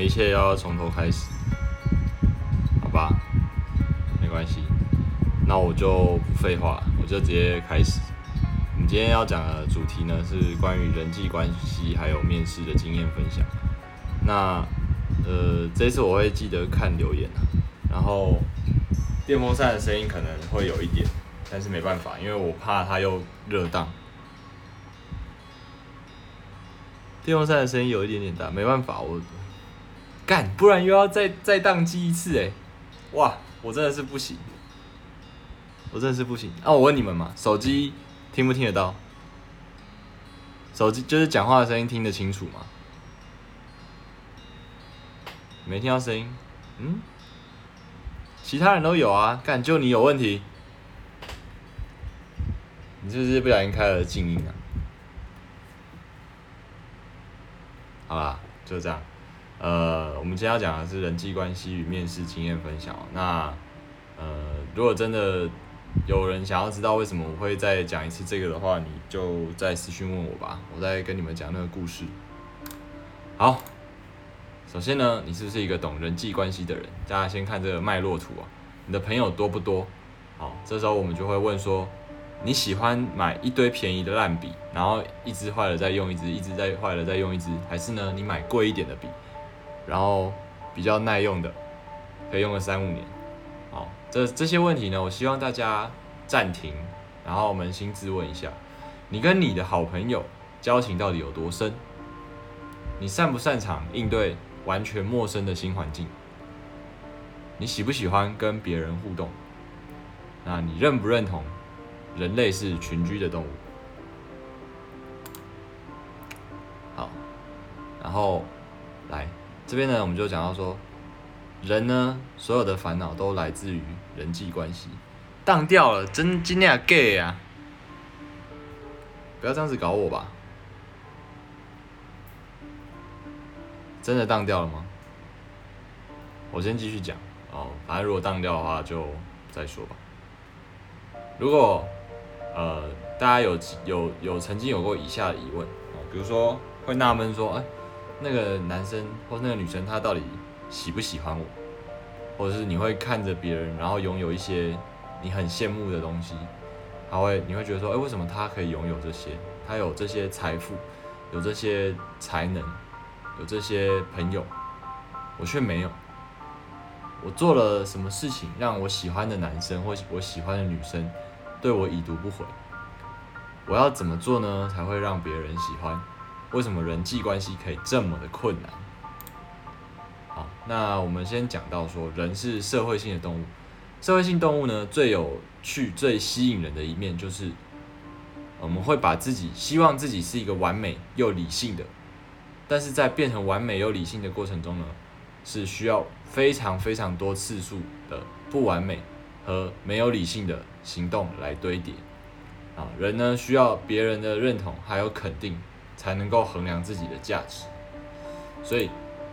一切要从头开始，好吧？没关系，那我就不废话，我就直接开始。我们今天要讲的主题呢，是关于人际关系还有面试的经验分享。那呃，这次我会记得看留言啊，然后电风扇的声音可能会有一点，但是没办法，因为我怕它又热档。电风扇的声音有一点点大，没办法，我干，不然又要再再宕机一次哎，哇，我真的是不行，我真的是不行。啊，我问你们嘛，手机听不听得到？手机就是讲话的声音听得清楚吗？没听到声音，嗯？其他人都有啊，干就你有问题，你是不是不小心开了静音啊？好啦，就这样。呃，我们今天要讲的是人际关系与面试经验分享。那呃，如果真的有人想要知道为什么我会再讲一次这个的话，你就再私讯问我吧，我再跟你们讲那个故事。好，首先呢，你是不是一个懂人际关系的人？大家先看这个脉络图啊，你的朋友多不多？好，这时候我们就会问说。你喜欢买一堆便宜的烂笔，然后一支坏了再用一支，一支再坏了再用一支，还是呢？你买贵一点的笔，然后比较耐用的，可以用个三五年。好，这这些问题呢，我希望大家暂停，然后扪心自问一下：你跟你的好朋友交情到底有多深？你擅不擅长应对完全陌生的新环境？你喜不喜欢跟别人互动？那你认不认同？人类是群居的动物。好，然后来这边呢，我们就讲到说，人呢，所有的烦恼都来自于人际关系。当掉了，真今天 gay 啊！不要这样子搞我吧！真的当掉了吗？我先继续讲哦，反正如果当掉的话，就再说吧。如果呃，大家有有有曾经有过以下的疑问哦，比如说会纳闷说，哎，那个男生或那个女生他到底喜不喜欢我？或者是你会看着别人，然后拥有一些你很羡慕的东西，他会你会觉得说，哎，为什么他可以拥有这些？他有这些财富，有这些才能，有这些朋友，我却没有。我做了什么事情让我喜欢的男生或我喜欢的女生？对我已读不回，我要怎么做呢？才会让别人喜欢？为什么人际关系可以这么的困难？好，那我们先讲到说，人是社会性的动物。社会性动物呢，最有趣、最吸引人的一面就是，我们会把自己希望自己是一个完美又理性的，但是在变成完美又理性的过程中呢，是需要非常非常多次数的不完美和没有理性的。行动来堆叠，啊，人呢需要别人的认同还有肯定，才能够衡量自己的价值。所以，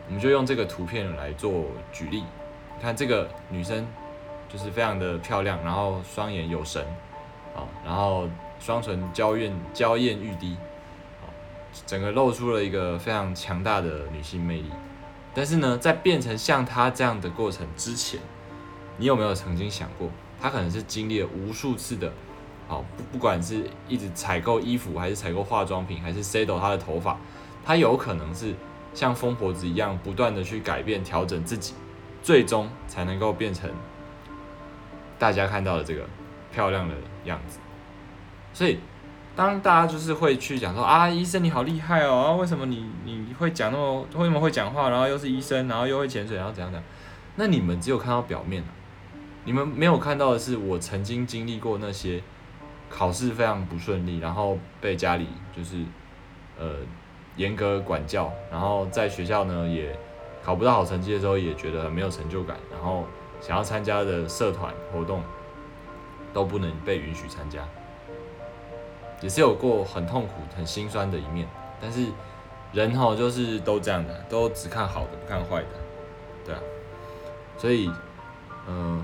我们就用这个图片来做举例。你看这个女生就是非常的漂亮，然后双眼有神，啊，然后双唇娇艳娇艳欲滴，啊，整个露出了一个非常强大的女性魅力。但是呢，在变成像她这样的过程之前，你有没有曾经想过？她可能是经历了无数次的，好不不管是一直采购衣服，还是采购化妆品，还是 settle 他的头发，他有可能是像疯婆子一样不断的去改变调整自己，最终才能够变成大家看到的这个漂亮的样子。所以当大家就是会去讲说啊，医生你好厉害哦，为什么你你会讲那么为什么会讲话，然后又是医生，然后又会潜水，然后怎样怎样？那你们只有看到表面你们没有看到的是，我曾经经历过那些考试非常不顺利，然后被家里就是呃严格管教，然后在学校呢也考不到好成绩的时候，也觉得很没有成就感，然后想要参加的社团活动都不能被允许参加，也是有过很痛苦、很心酸的一面。但是人哈就是都这样的，都只看好的不看坏的，对啊，所以嗯。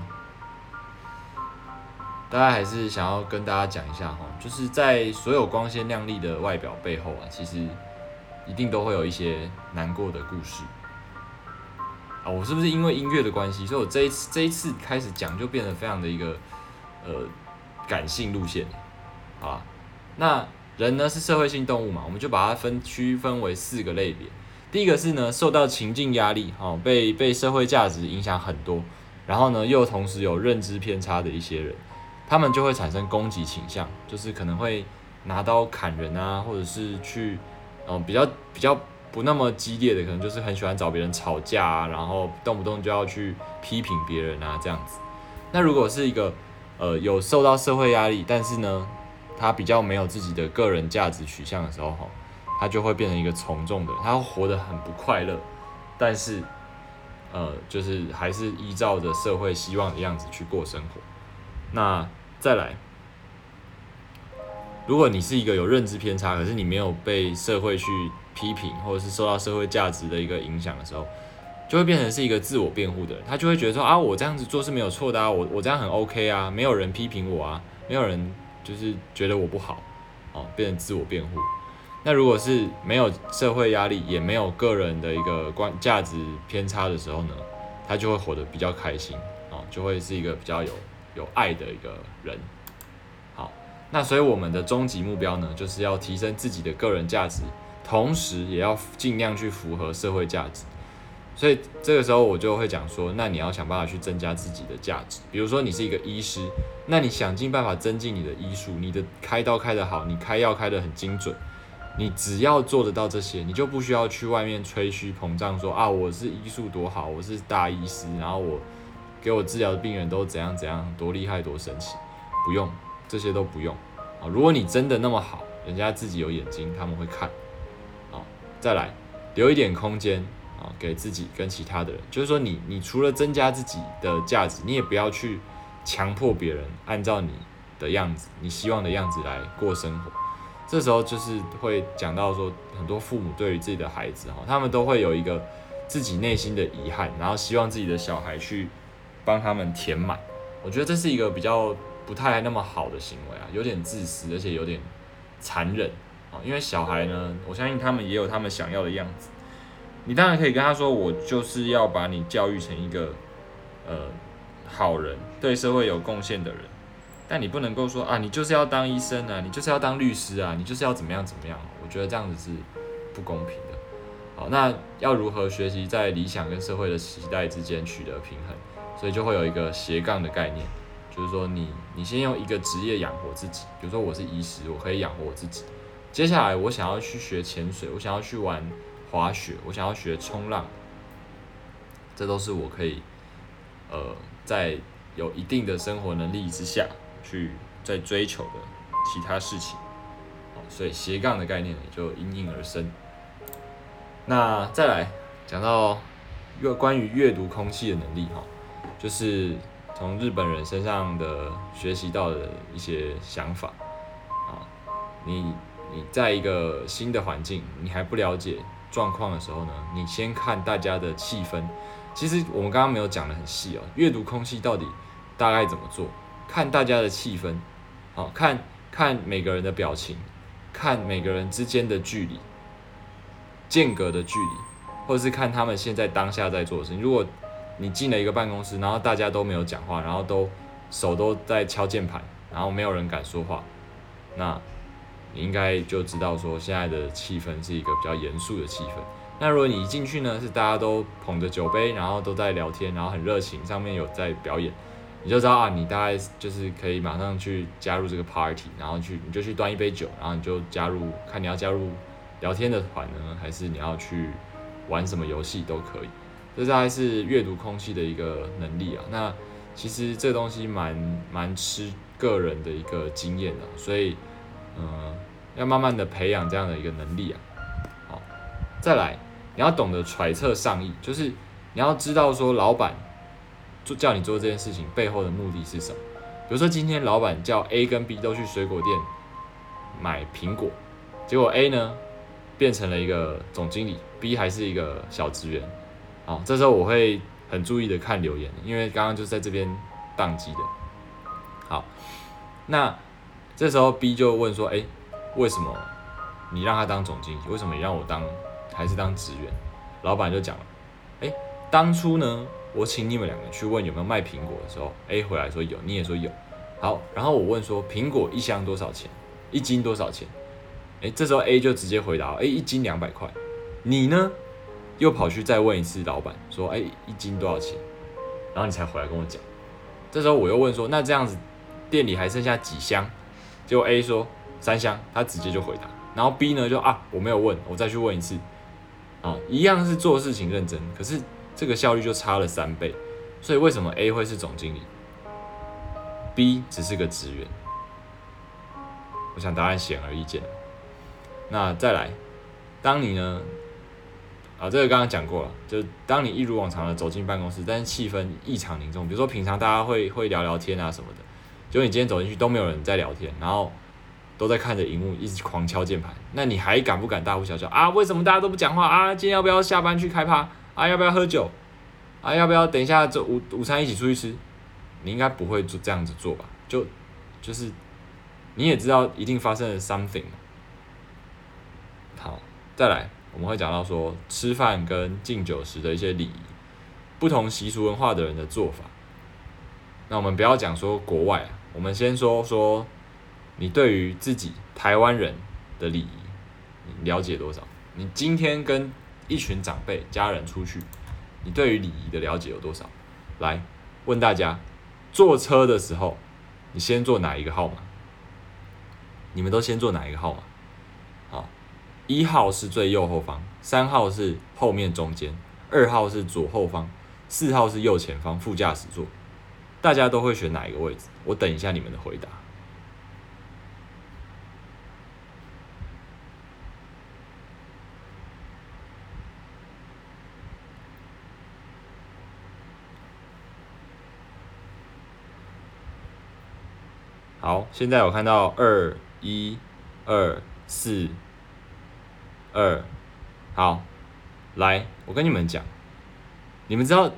大家还是想要跟大家讲一下哈，就是在所有光鲜亮丽的外表背后啊，其实一定都会有一些难过的故事。啊，我是不是因为音乐的关系，所以我这一次这一次开始讲就变得非常的一个呃感性路线，啊，那人呢是社会性动物嘛，我们就把它分区分为四个类别。第一个是呢，受到情境压力，哈，被被社会价值影响很多，然后呢又同时有认知偏差的一些人，他们就会产生攻击倾向，就是可能会拿刀砍人啊，或者是去，嗯，比较比较不那么激烈的，可能就是很喜欢找别人吵架啊，然后动不动就要去批评别人啊这样子。那如果是一个呃有受到社会压力，但是呢他比较没有自己的个人价值取向的时候，哈。他就会变成一个从众的，他活得很不快乐，但是，呃，就是还是依照着社会希望的样子去过生活。那再来，如果你是一个有认知偏差，可是你没有被社会去批评，或者是受到社会价值的一个影响的时候，就会变成是一个自我辩护的人。他就会觉得说啊，我这样子做是没有错的啊，我我这样很 OK 啊，没有人批评我啊，没有人就是觉得我不好，哦，变成自我辩护。那如果是没有社会压力，也没有个人的一个观价值偏差的时候呢，他就会活得比较开心哦，就会是一个比较有有爱的一个人。好，那所以我们的终极目标呢，就是要提升自己的个人价值，同时也要尽量去符合社会价值。所以这个时候我就会讲说，那你要想办法去增加自己的价值。比如说你是一个医师，那你想尽办法增进你的医术，你的开刀开得好，你开药开得很精准。你只要做得到这些，你就不需要去外面吹嘘膨胀，说啊我是医术多好，我是大医师，然后我给我治疗的病人都怎样怎样，多厉害多神奇，不用这些都不用啊。如果你真的那么好，人家自己有眼睛，他们会看。啊，再来留一点空间啊，给自己跟其他的人，就是说你你除了增加自己的价值，你也不要去强迫别人按照你的样子，你希望的样子来过生活。这时候就是会讲到说，很多父母对于自己的孩子哈，他们都会有一个自己内心的遗憾，然后希望自己的小孩去帮他们填满。我觉得这是一个比较不太那么好的行为啊，有点自私，而且有点残忍啊。因为小孩呢，我相信他们也有他们想要的样子。你当然可以跟他说，我就是要把你教育成一个呃好人，对社会有贡献的人。但你不能够说啊，你就是要当医生啊，你就是要当律师啊，你就是要怎么样怎么样？我觉得这样子是不公平的。好，那要如何学习在理想跟社会的期待之间取得平衡？所以就会有一个斜杠的概念，就是说你你先用一个职业养活自己，比如说我是医师，我可以养活我自己。接下来我想要去学潜水，我想要去玩滑雪，我想要学冲浪，这都是我可以呃在有一定的生活能力之下。去在追求的其他事情，好，所以斜杠的概念也就应运而生。那再来讲到阅关于阅读空气的能力哈，就是从日本人身上的学习到的一些想法啊。你你在一个新的环境，你还不了解状况的时候呢，你先看大家的气氛。其实我们刚刚没有讲的很细哦，阅读空气到底大概怎么做？看大家的气氛，好看看每个人的表情，看每个人之间的距离、间隔的距离，或者是看他们现在当下在做的事情。如果你进了一个办公室，然后大家都没有讲话，然后都手都在敲键盘，然后没有人敢说话，那你应该就知道说现在的气氛是一个比较严肃的气氛。那如果你一进去呢，是大家都捧着酒杯，然后都在聊天，然后很热情，上面有在表演。你就知道啊，你大概就是可以马上去加入这个 party，然后去你就去端一杯酒，然后你就加入，看你要加入聊天的团呢，还是你要去玩什么游戏都可以。这大概是阅读空气的一个能力啊。那其实这东西蛮蛮吃个人的一个经验的，所以嗯，要慢慢的培养这样的一个能力啊。好，再来，你要懂得揣测上意，就是你要知道说老板。做叫你做这件事情背后的目的是什么？比如说今天老板叫 A 跟 B 都去水果店买苹果，结果 A 呢变成了一个总经理，B 还是一个小职员。好，这时候我会很注意的看留言，因为刚刚就是在这边宕机的。好，那这时候 B 就问说：“哎，为什么你让他当总经理？为什么你让我当还是当职员？”老板就讲了：“哎。”当初呢，我请你们两个去问有没有卖苹果的时候，A 回来说有，你也说有。好，然后我问说苹果一箱多少钱？一斤多少钱？哎，这时候 A 就直接回答，哎，一斤两百块。你呢，又跑去再问一次老板，说，哎，一斤多少钱？然后你才回来跟我讲。这时候我又问说，那这样子店里还剩下几箱？结果 A 说三箱，他直接就回答。然后 B 呢就啊，我没有问，我再去问一次。啊，一样是做事情认真，可是这个效率就差了三倍。所以为什么 A 会是总经理？B 只是个职员，我想答案显而易见。那再来，当你呢？啊，这个刚刚讲过了，就当你一如往常的走进办公室，但是气氛异常凝重。比如说平常大家会会聊聊天啊什么的，就你今天走进去都没有人在聊天，然后都在看着荧幕，一直狂敲键盘，那你还敢不敢大呼小叫啊？为什么大家都不讲话啊？今天要不要下班去开趴啊？要不要喝酒啊？要不要等一下这午午餐一起出去吃？你应该不会做这样子做吧？就就是你也知道一定发生了 something。好，再来我们会讲到说吃饭跟敬酒时的一些礼仪，不同习俗文化的人的做法。那我们不要讲说国外，我们先说说你对于自己台湾人的礼仪，你了解多少？你今天跟一群长辈家人出去，你对于礼仪的了解有多少？来问大家。坐车的时候，你先坐哪一个号码？你们都先坐哪一个号码？一号是最右后方，三号是后面中间，二号是左后方，四号是右前方副驾驶座。大家都会选哪一个位置？我等一下你们的回答。好，现在我看到二一二四二，好，来，我跟你们讲，你们知道，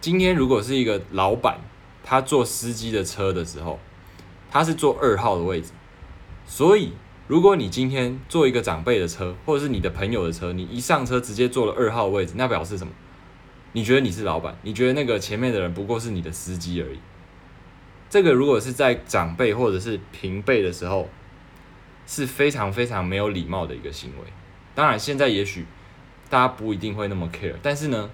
今天如果是一个老板，他坐司机的车的时候，他是坐二号的位置，所以如果你今天坐一个长辈的车，或者是你的朋友的车，你一上车直接坐了二号位置，那表示什么？你觉得你是老板？你觉得那个前面的人不过是你的司机而已？这个如果是在长辈或者是平辈的时候，是非常非常没有礼貌的一个行为。当然，现在也许大家不一定会那么 care，但是呢，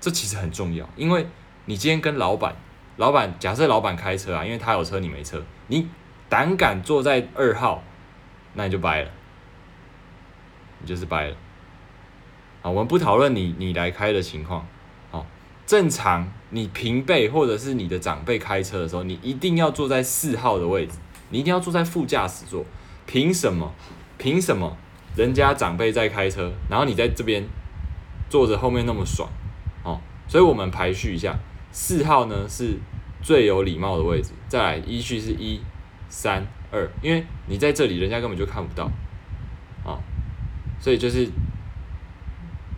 这其实很重要。因为你今天跟老板，老板假设老板开车啊，因为他有车你没车，你胆敢坐在二号，那你就掰了，你就是掰了。啊，我们不讨论你你来开的情况。正常，你平辈或者是你的长辈开车的时候，你一定要坐在四号的位置，你一定要坐在副驾驶座。凭什么？凭什么？人家长辈在开车，然后你在这边坐着后面那么爽哦？所以我们排序一下，四号呢是最有礼貌的位置，再来依序是一、三、二，因为你在这里，人家根本就看不到啊，所以就是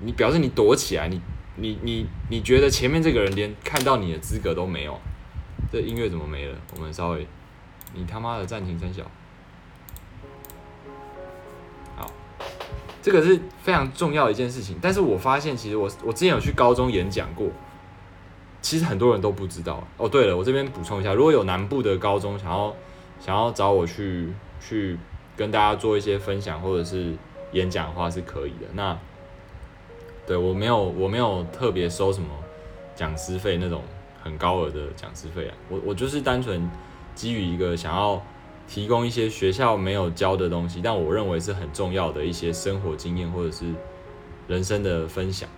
你表示你躲起来，你。你你你觉得前面这个人连看到你的资格都没有？这音乐怎么没了？我们稍微，你他妈的暂停三小。好，这个是非常重要的一件事情。但是我发现，其实我我之前有去高中演讲过，其实很多人都不知道。哦，对了，我这边补充一下，如果有南部的高中想要想要找我去去跟大家做一些分享或者是演讲的话，是可以的。那对我没有，我没有特别收什么讲师费那种很高额的讲师费啊。我我就是单纯基于一个想要提供一些学校没有教的东西，但我认为是很重要的一些生活经验或者是人生的分享。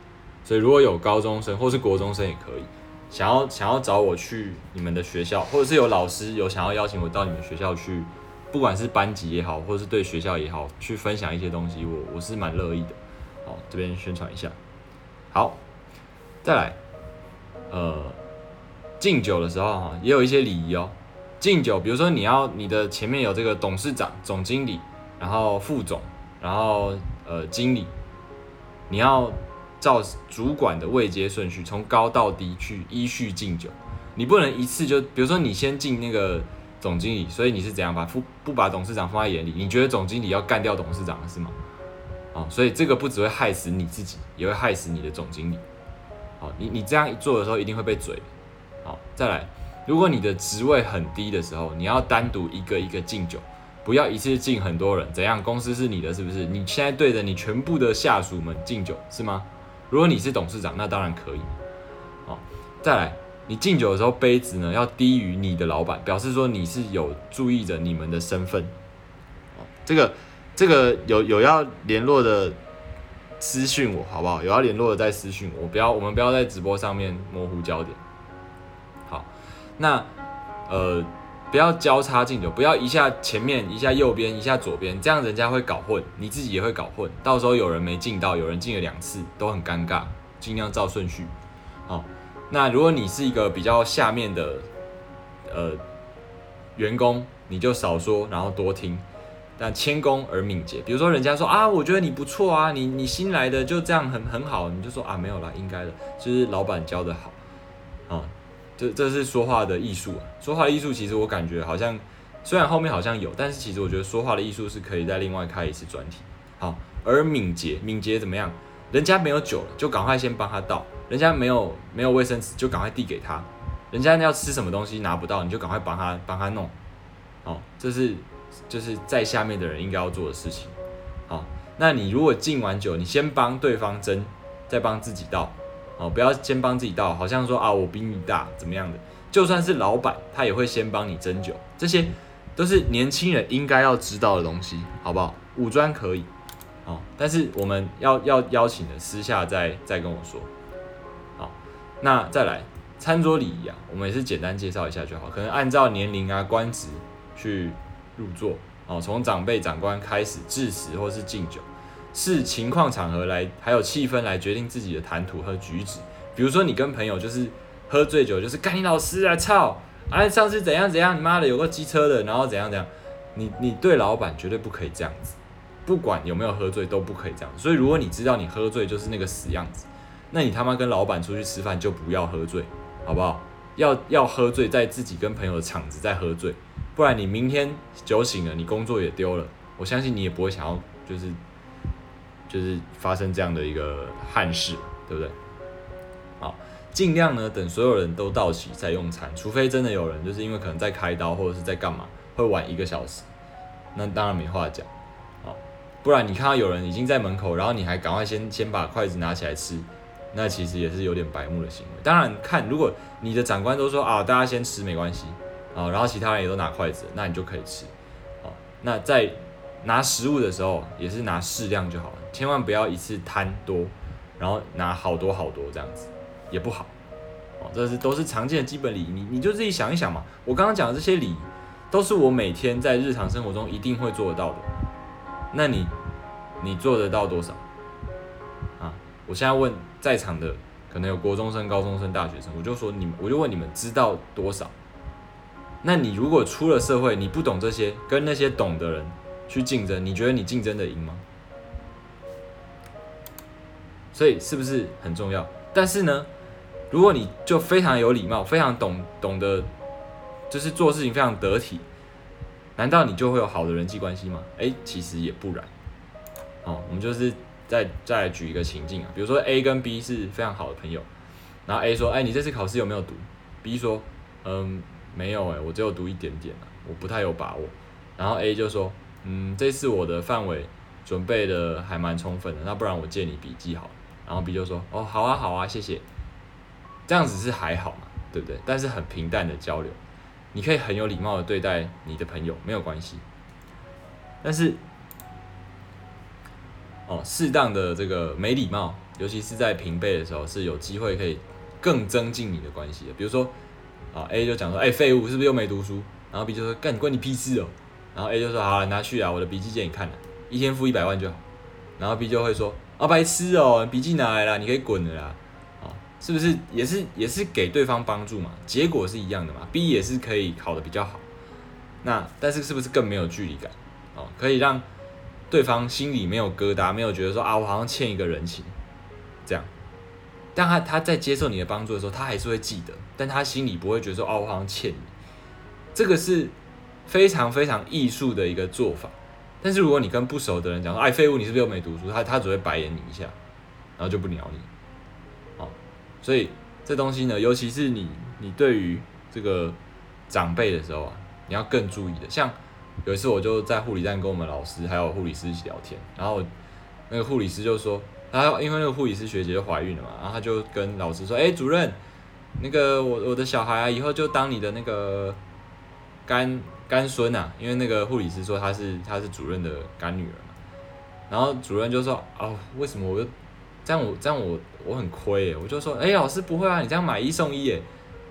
所以如果有高中生或是国中生也可以，想要想要找我去你们的学校，或者是有老师有想要邀请我到你们学校去，不管是班级也好，或者是对学校也好，去分享一些东西，我我是蛮乐意的。好，这边宣传一下。好，再来，呃，敬酒的时候哈，也有一些礼仪哦。敬酒，比如说你要你的前面有这个董事长、总经理，然后副总，然后呃经理，你要照主管的位阶顺序，从高到低去依序敬酒。你不能一次就，比如说你先敬那个总经理，所以你是怎样把不不把董事长放在眼里？你觉得总经理要干掉董事长是吗？哦，所以这个不只会害死你自己，也会害死你的总经理。好，你你这样做的时候一定会被嘴。好，再来，如果你的职位很低的时候，你要单独一个一个敬酒，不要一次敬很多人。怎样？公司是你的，是不是？你现在对着你全部的下属们敬酒，是吗？如果你是董事长，那当然可以。好，再来，你敬酒的时候，杯子呢要低于你的老板，表示说你是有注意着你们的身份。这个这个有有要联络的。私讯我好不好？有要联络的再私讯我，不要我们不要在直播上面模糊焦点。那呃不要交叉敬酒，不要一下前面一下右边一下左边，这样人家会搞混，你自己也会搞混，到时候有人没进到，有人进了两次都很尴尬，尽量照顺序。好，那如果你是一个比较下面的呃员工，你就少说，然后多听。但谦恭而敏捷，比如说人家说啊，我觉得你不错啊，你你新来的就这样很很好，你就说啊没有啦，应该的，就是老板教的好，啊，这这是说话的艺术，说话的艺术其实我感觉好像虽然后面好像有，但是其实我觉得说话的艺术是可以再另外开一次专题，好，而敏捷敏捷怎么样？人家没有酒了，就赶快先帮他倒；人家没有没有卫生纸，就赶快递给他；人家要吃什么东西拿不到，你就赶快帮他帮他弄，哦，这是。就是在下面的人应该要做的事情，好，那你如果敬完酒，你先帮对方斟，再帮自己倒，哦，不要先帮自己倒，好像说啊我比你大怎么样的，就算是老板，他也会先帮你斟酒，这些都是年轻人应该要知道的东西，好不好？五专可以，哦，但是我们要要邀请的，私下再再跟我说，好，那再来餐桌礼仪啊，我们也是简单介绍一下就好，可能按照年龄啊官职去。入座。哦，从长辈长官开始致辞或是敬酒，视情况场合来，还有气氛来决定自己的谈吐和举止。比如说你跟朋友就是喝醉酒，就是干你老师啊，操！哎，上次怎样怎样，你妈的有个机车的，然后怎样怎样，你你对老板绝对不可以这样子，不管有没有喝醉都不可以这样。所以如果你知道你喝醉就是那个死样子，那你他妈跟老板出去吃饭就不要喝醉，好不好？要要喝醉，在自己跟朋友的场子再喝醉。不然你明天酒醒了，你工作也丢了。我相信你也不会想要，就是就是发生这样的一个憾事，对不对？好，尽量呢等所有人都到齐再用餐，除非真的有人就是因为可能在开刀或者是在干嘛，会晚一个小时，那当然没话讲。好，不然你看到有人已经在门口，然后你还赶快先先把筷子拿起来吃，那其实也是有点白目的行为。当然看，如果你的长官都说啊，大家先吃没关系。啊，然后其他人也都拿筷子，那你就可以吃。好，那在拿食物的时候也是拿适量就好了，千万不要一次贪多，然后拿好多好多这样子也不好。哦，这是都是常见的基本礼仪，你你就自己想一想嘛。我刚刚讲的这些礼仪，都是我每天在日常生活中一定会做得到的。那你你做得到多少？啊，我现在问在场的可能有国中生、高中生、大学生，我就说你们，我就问你们知道多少？那你如果出了社会，你不懂这些，跟那些懂的人去竞争，你觉得你竞争的赢吗？所以是不是很重要？但是呢，如果你就非常有礼貌，非常懂懂得，就是做事情非常得体，难道你就会有好的人际关系吗？哎，其实也不然。好，我们就是再再举一个情境啊，比如说 A 跟 B 是非常好的朋友，然后 A 说：“哎，你这次考试有没有读？”B 说：“嗯。”没有哎，我只有读一点点啊我不太有把握。然后 A 就说，嗯，这次我的范围准备的还蛮充分的，那不然我借你笔记好了。然后 B 就说，哦，好啊，好啊，谢谢。这样子是还好嘛，对不对？但是很平淡的交流，你可以很有礼貌的对待你的朋友，没有关系。但是，哦，适当的这个没礼貌，尤其是在平辈的时候，是有机会可以更增进你的关系的。比如说。啊，A 就讲说，哎，废物，是不是又没读书？然后 B 就说，干，关你屁事哦。然后 A 就说，好了，拿去啊，我的笔记借你看了，一天付一百万就好。然后 B 就会说，啊，白痴哦，笔记拿来了，你可以滚了啦。啊，是不是也是也是给对方帮助嘛？结果是一样的嘛？B 也是可以考的比较好。那但是是不是更没有距离感？哦，可以让对方心里没有疙瘩，没有觉得说啊，我好像欠一个人情，这样。但他他在接受你的帮助的时候，他还是会记得，但他心里不会觉得说哦，我好像欠你。这个是非常非常艺术的一个做法。但是如果你跟不熟的人讲说，哎，废物，你是不是又没读书？他他只会白眼你一下，然后就不鸟你。哦，所以这东西呢，尤其是你你对于这个长辈的时候啊，你要更注意的。像有一次我就在护理站跟我们老师还有护理师一起聊天，然后那个护理师就说，他因为那个护理师学姐就怀孕了嘛，然后他就跟老师说，哎，主任，那个我我的小孩啊，以后就当你的那个干干孙啊，因为那个护理师说他是他是主任的干女儿嘛，然后主任就说，哦，为什么我这样我这样我我很亏诶，我就说，哎，老师不会啊，你这样买一送一诶，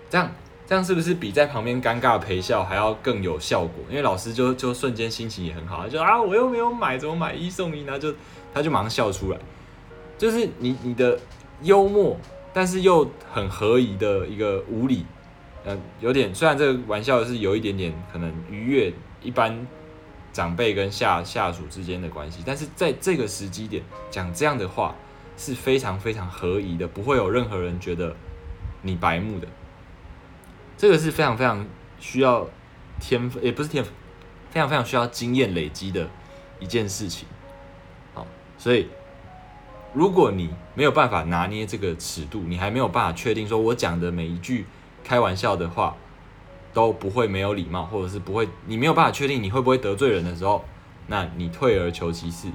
这样。这样是不是比在旁边尴尬陪笑还要更有效果？因为老师就就瞬间心情也很好，就啊我又没有买，怎么买一送一呢？就他就马上笑出来，就是你你的幽默，但是又很合宜的一个无理，呃，有点虽然这个玩笑是有一点点可能愉悦一般长辈跟下下属之间的关系，但是在这个时机点讲这样的话是非常非常合宜的，不会有任何人觉得你白目的。这个是非常非常需要天分，也不是天分，非常非常需要经验累积的一件事情。好，所以如果你没有办法拿捏这个尺度，你还没有办法确定说我讲的每一句开玩笑的话都不会没有礼貌，或者是不会，你没有办法确定你会不会得罪人的时候，那你退而求其次，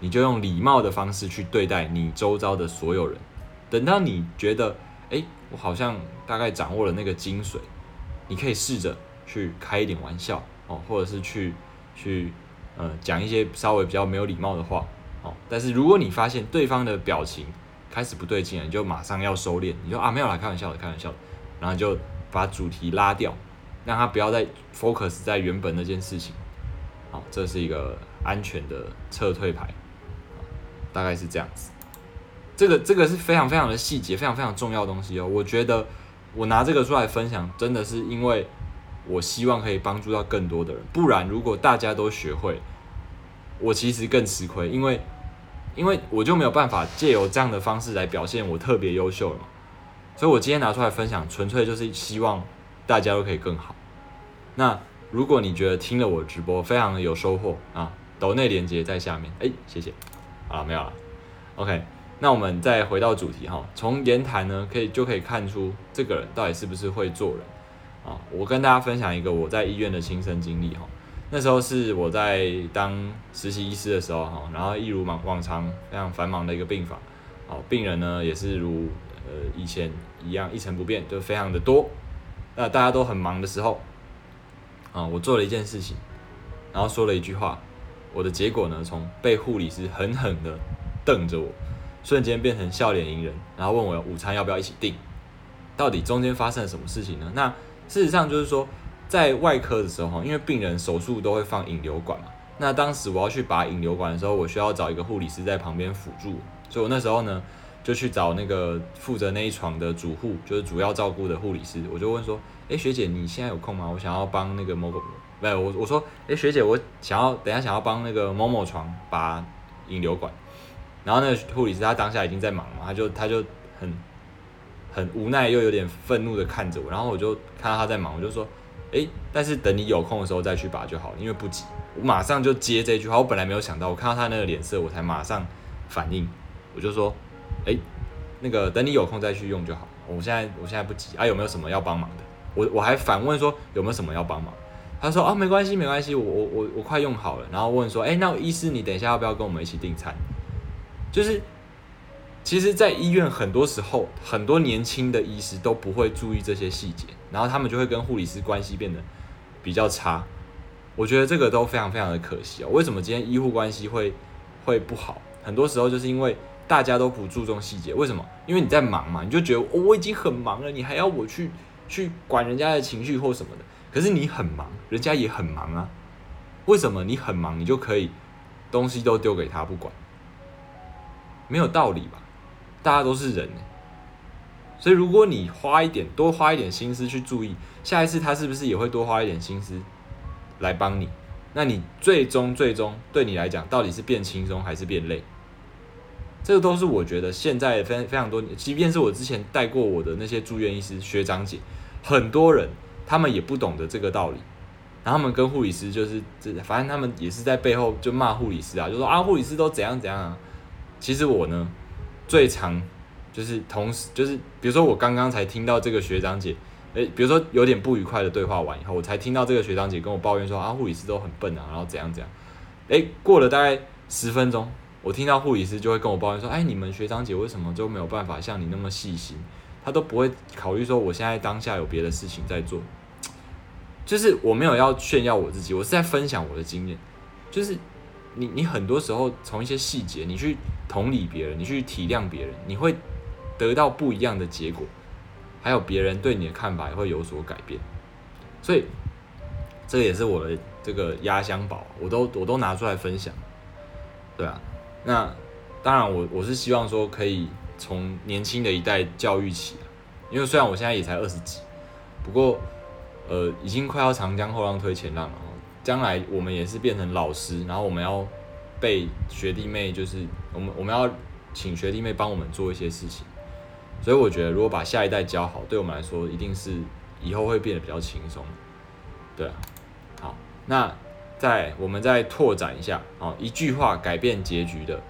你就用礼貌的方式去对待你周遭的所有人。等到你觉得，哎。我好像大概掌握了那个精髓，你可以试着去开一点玩笑哦，或者是去去呃讲一些稍微比较没有礼貌的话哦。但是如果你发现对方的表情开始不对劲了，你就马上要收敛，你就啊没有啦，开玩笑的，开玩笑的，然后就把主题拉掉，让他不要再 focus 在原本那件事情。好，这是一个安全的撤退牌，大概是这样子。这个这个是非常非常的细节，非常非常重要的东西哦。我觉得我拿这个出来分享，真的是因为我希望可以帮助到更多的人。不然，如果大家都学会，我其实更吃亏，因为因为我就没有办法借由这样的方式来表现我特别优秀了嘛。所以我今天拿出来分享，纯粹就是希望大家都可以更好。那如果你觉得听了我直播非常的有收获啊，抖内连接在下面，哎，谢谢。啊，没有了，OK。那我们再回到主题哈，从言谈呢，可以就可以看出这个人到底是不是会做人啊。我跟大家分享一个我在医院的亲身经历哈。那时候是我在当实习医师的时候哈，然后一如往往常非常繁忙的一个病房，哦，病人呢也是如呃以前一样一成不变，就非常的多。那大家都很忙的时候，啊，我做了一件事情，然后说了一句话，我的结果呢，从被护理师狠狠的瞪着我。瞬间变成笑脸迎人，然后问我午餐要不要一起订，到底中间发生了什么事情呢？那事实上就是说，在外科的时候，因为病人手术都会放引流管嘛，那当时我要去拔引流管的时候，我需要找一个护理师在旁边辅助，所以我那时候呢就去找那个负责那一床的主护，就是主要照顾的护理师，我就问说，哎学姐你现在有空吗？我想要帮那个某某，没有我我说，哎学姐我想要等下想要帮那个某某床拔引流管。然后那个护理师他当下已经在忙嘛，他就他就很很无奈又有点愤怒的看着我，然后我就看到他在忙，我就说，哎，但是等你有空的时候再去拔就好了，因为不急。我马上就接这句话，我本来没有想到，我看到他那个脸色，我才马上反应，我就说，哎，那个等你有空再去用就好，我现在我现在不急啊，有没有什么要帮忙的？我我还反问说有没有什么要帮忙？他说啊没关系没关系，我我我我快用好了。然后问说，哎，那医师你等一下要不要跟我们一起订餐？就是，其实，在医院很多时候，很多年轻的医师都不会注意这些细节，然后他们就会跟护理师关系变得比较差。我觉得这个都非常非常的可惜啊！为什么今天医护关系会会不好？很多时候就是因为大家都不注重细节。为什么？因为你在忙嘛，你就觉得我已经很忙了，你还要我去去管人家的情绪或什么的。可是你很忙，人家也很忙啊。为什么你很忙，你就可以东西都丢给他不管？没有道理吧？大家都是人，所以如果你花一点多花一点心思去注意，下一次他是不是也会多花一点心思来帮你？那你最终最终对你来讲，到底是变轻松还是变累？这个都是我觉得现在非非常多，即便是我之前带过我的那些住院医师学长姐，很多人他们也不懂得这个道理，然后他们跟护理师就是这，反正他们也是在背后就骂护理师啊，就说啊护理师都怎样怎样啊。其实我呢，最常就是同时就是比如说我刚刚才听到这个学长姐，诶，比如说有点不愉快的对话完以后，我才听到这个学长姐跟我抱怨说啊护理师都很笨啊，然后怎样怎样，诶，过了大概十分钟，我听到护理师就会跟我抱怨说，哎，你们学长姐为什么就没有办法像你那么细心？他都不会考虑说我现在当下有别的事情在做，就是我没有要炫耀我自己，我是在分享我的经验，就是你你很多时候从一些细节，你去同理别人，你去体谅别人，你会得到不一样的结果，还有别人对你的看法也会有所改变，所以这也是我的这个压箱宝，我都我都拿出来分享，对啊，那当然我我是希望说可以。从年轻的一代教育起，因为虽然我现在也才二十几，不过，呃，已经快要长江后浪推前浪了。将来我们也是变成老师，然后我们要被学弟妹，就是我们我们要请学弟妹帮我们做一些事情。所以我觉得，如果把下一代教好，对我们来说一定是以后会变得比较轻松。对啊，好，那再我们再拓展一下，哦，一句话改变结局的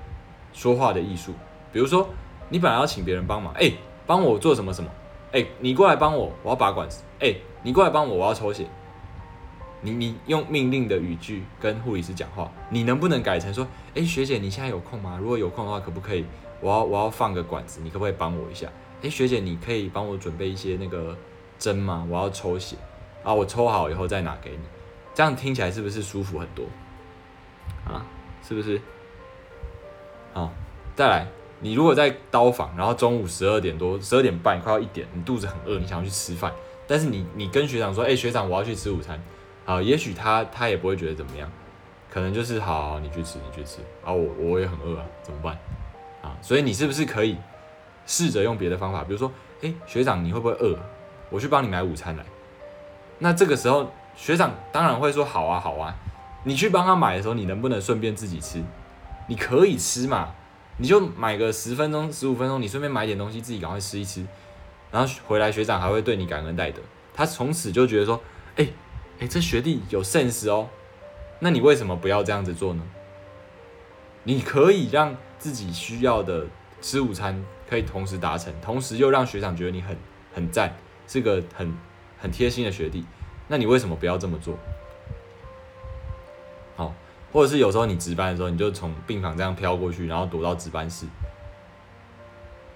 说话的艺术，比如说。你本来要请别人帮忙，哎，帮我做什么什么，哎，你过来帮我，我要拔管子，哎，你过来帮我，我要抽血。你你用命令的语句跟护理师讲话，你能不能改成说，哎，学姐你现在有空吗？如果有空的话，可不可以？我要我要放个管子，你可不可以帮我一下？哎，学姐你可以帮我准备一些那个针吗？我要抽血，啊，我抽好以后再拿给你，这样听起来是不是舒服很多？啊，是不是？好，再来。你如果在刀房，然后中午十二点多、十二点半快要一点，你肚子很饿，你想要去吃饭，但是你你跟学长说，哎，学长我要去吃午餐，好，也许他他也不会觉得怎么样，可能就是好，你去吃，你去吃，啊，我我也很饿啊，怎么办？啊，所以你是不是可以试着用别的方法，比如说，哎，学长你会不会饿？我去帮你买午餐来。那这个时候学长当然会说好啊好啊，你去帮他买的时候，你能不能顺便自己吃？你可以吃嘛。你就买个十分钟、十五分钟，你顺便买点东西自己赶快吃一吃，然后回来学长还会对你感恩戴德，他从此就觉得说，哎哎，这学弟有 sense 哦，那你为什么不要这样子做呢？你可以让自己需要的吃午餐可以同时达成，同时又让学长觉得你很很赞，是个很很贴心的学弟，那你为什么不要这么做？好。或者是有时候你值班的时候，你就从病房这样飘过去，然后躲到值班室。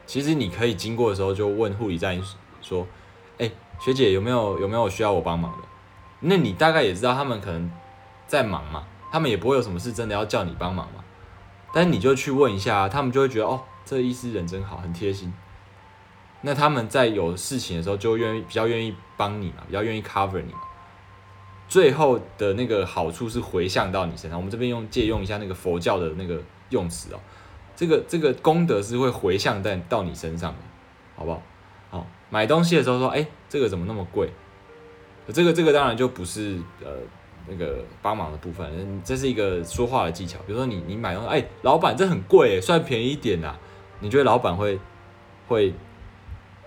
其实你可以经过的时候就问护理站说：“哎，学姐有没有有没有需要我帮忙的？”那你大概也知道他们可能在忙嘛，他们也不会有什么事真的要叫你帮忙嘛。但你就去问一下，他们就会觉得哦，这医师人真好，很贴心。那他们在有事情的时候就愿意比较愿意帮你嘛，比较愿意 cover 你。最后的那个好处是回向到你身上。我们这边用借用一下那个佛教的那个用词哦，这个这个功德是会回向在到你身上的，好不好？好，买东西的时候说，哎，这个怎么那么贵？这个这个当然就不是呃那个帮忙的部分，这是一个说话的技巧。比如说你你买东西，哎，老板这很贵，算便宜一点呐？你觉得老板会会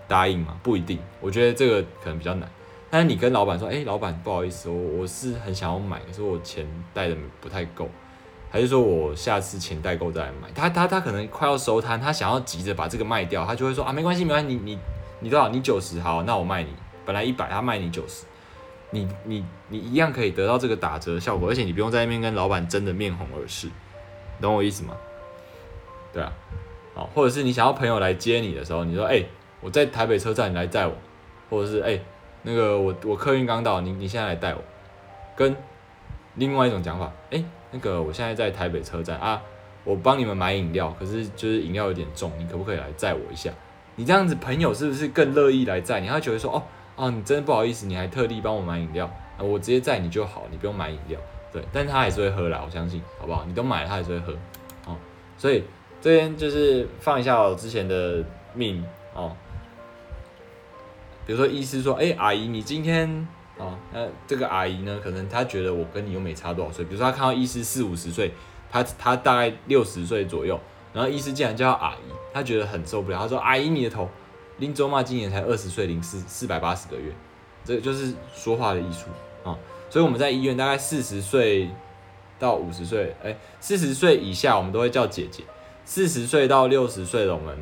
答应吗？不一定，我觉得这个可能比较难。但是你跟老板说，哎，老板不好意思，我我是很想要买，可是我钱带的不太够，还是说我下次钱带够再来买？他他他可能快要收摊，他想要急着把这个卖掉，他就会说啊，没关系没关系，你你你多少？你九十好，那我卖你，本来一百，他卖你九十，你你你一样可以得到这个打折的效果，而且你不用在那边跟老板争得面红耳赤，懂我意思吗？对啊，好，或者是你想要朋友来接你的时候，你说，哎，我在台北车站，你来载我，或者是哎。那个我我客运刚到，你你现在来带我，跟另外一种讲法，哎，那个我现在在台北车站啊，我帮你们买饮料，可是就是饮料有点重，你可不可以来载我一下？你这样子朋友是不是更乐意来载你？他觉得说，哦哦，你真的不好意思，你还特地帮我买饮料，啊，我直接载你就好，你不用买饮料，对，但是他还是会喝啦，我相信，好不好？你都买了，他还是会喝，哦，所以这边就是放一下我之前的命哦。比如说，医师说：“哎，阿姨，你今天啊，那这个阿姨呢，可能她觉得我跟你又没差多少岁。比如说，她看到医师四五十岁，她她大概六十岁左右，然后医师竟然叫阿姨，她觉得很受不了。她说：‘阿姨，你的头，林周嘛，今年才二十岁零四四百八十个月，这就是说话的艺术啊。’所以我们在医院大概四十岁到五十岁，哎，四十岁以下我们都会叫姐姐，四十岁到六十岁的我们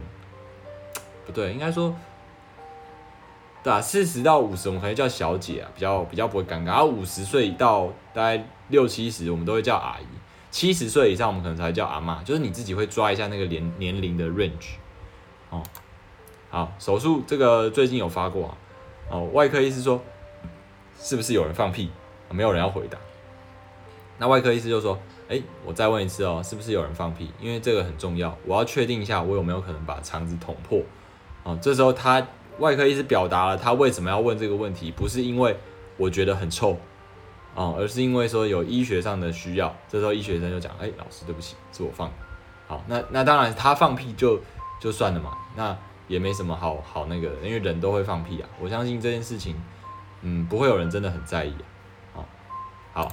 不对，应该说，对啊，四十到五十我们可以叫小姐啊，比较比较不会尴尬。然后五十岁到大概六七十，我们都会叫阿姨。七十岁以上，我们可能才叫阿妈，就是你自己会抓一下那个年年龄的 range。哦，好，手术这个最近有发过啊。哦，外科医师说，是不是有人放屁？没有人要回答。那外科医师就说，哎，我再问一次哦，是不是有人放屁？因为这个很重要，我要确定一下我有没有可能把肠子捅破。哦，这时候他外科医师表达了他为什么要问这个问题，不是因为我觉得很臭。哦，而是因为说有医学上的需要，这时候医学生就讲，哎，老师对不起，是我放。好，那那当然他放屁就就算了嘛，那也没什么好好那个，因为人都会放屁啊。我相信这件事情，嗯，不会有人真的很在意。好，好，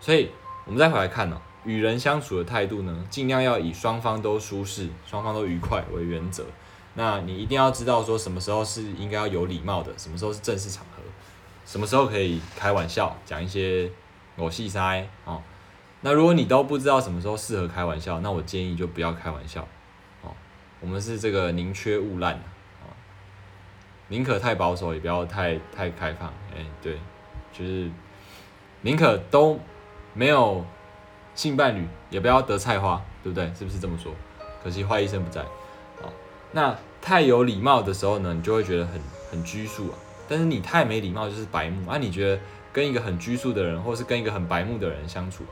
所以我们再回来看呢，与人相处的态度呢，尽量要以双方都舒适、双方都愉快为原则。那你一定要知道说什么时候是应该要有礼貌的，什么时候是正式场合。什么时候可以开玩笑，讲一些偶戏塞哦？那如果你都不知道什么时候适合开玩笑，那我建议就不要开玩笑哦。我们是这个宁缺毋滥啊，宁可太保守，也不要太太开放。哎，对，就是宁可都没有性伴侣，也不要得菜花，对不对？是不是这么说？可惜坏医生不在。那太有礼貌的时候呢，你就会觉得很很拘束啊。但是你太没礼貌就是白目啊！你觉得跟一个很拘束的人，或是跟一个很白目的人相处，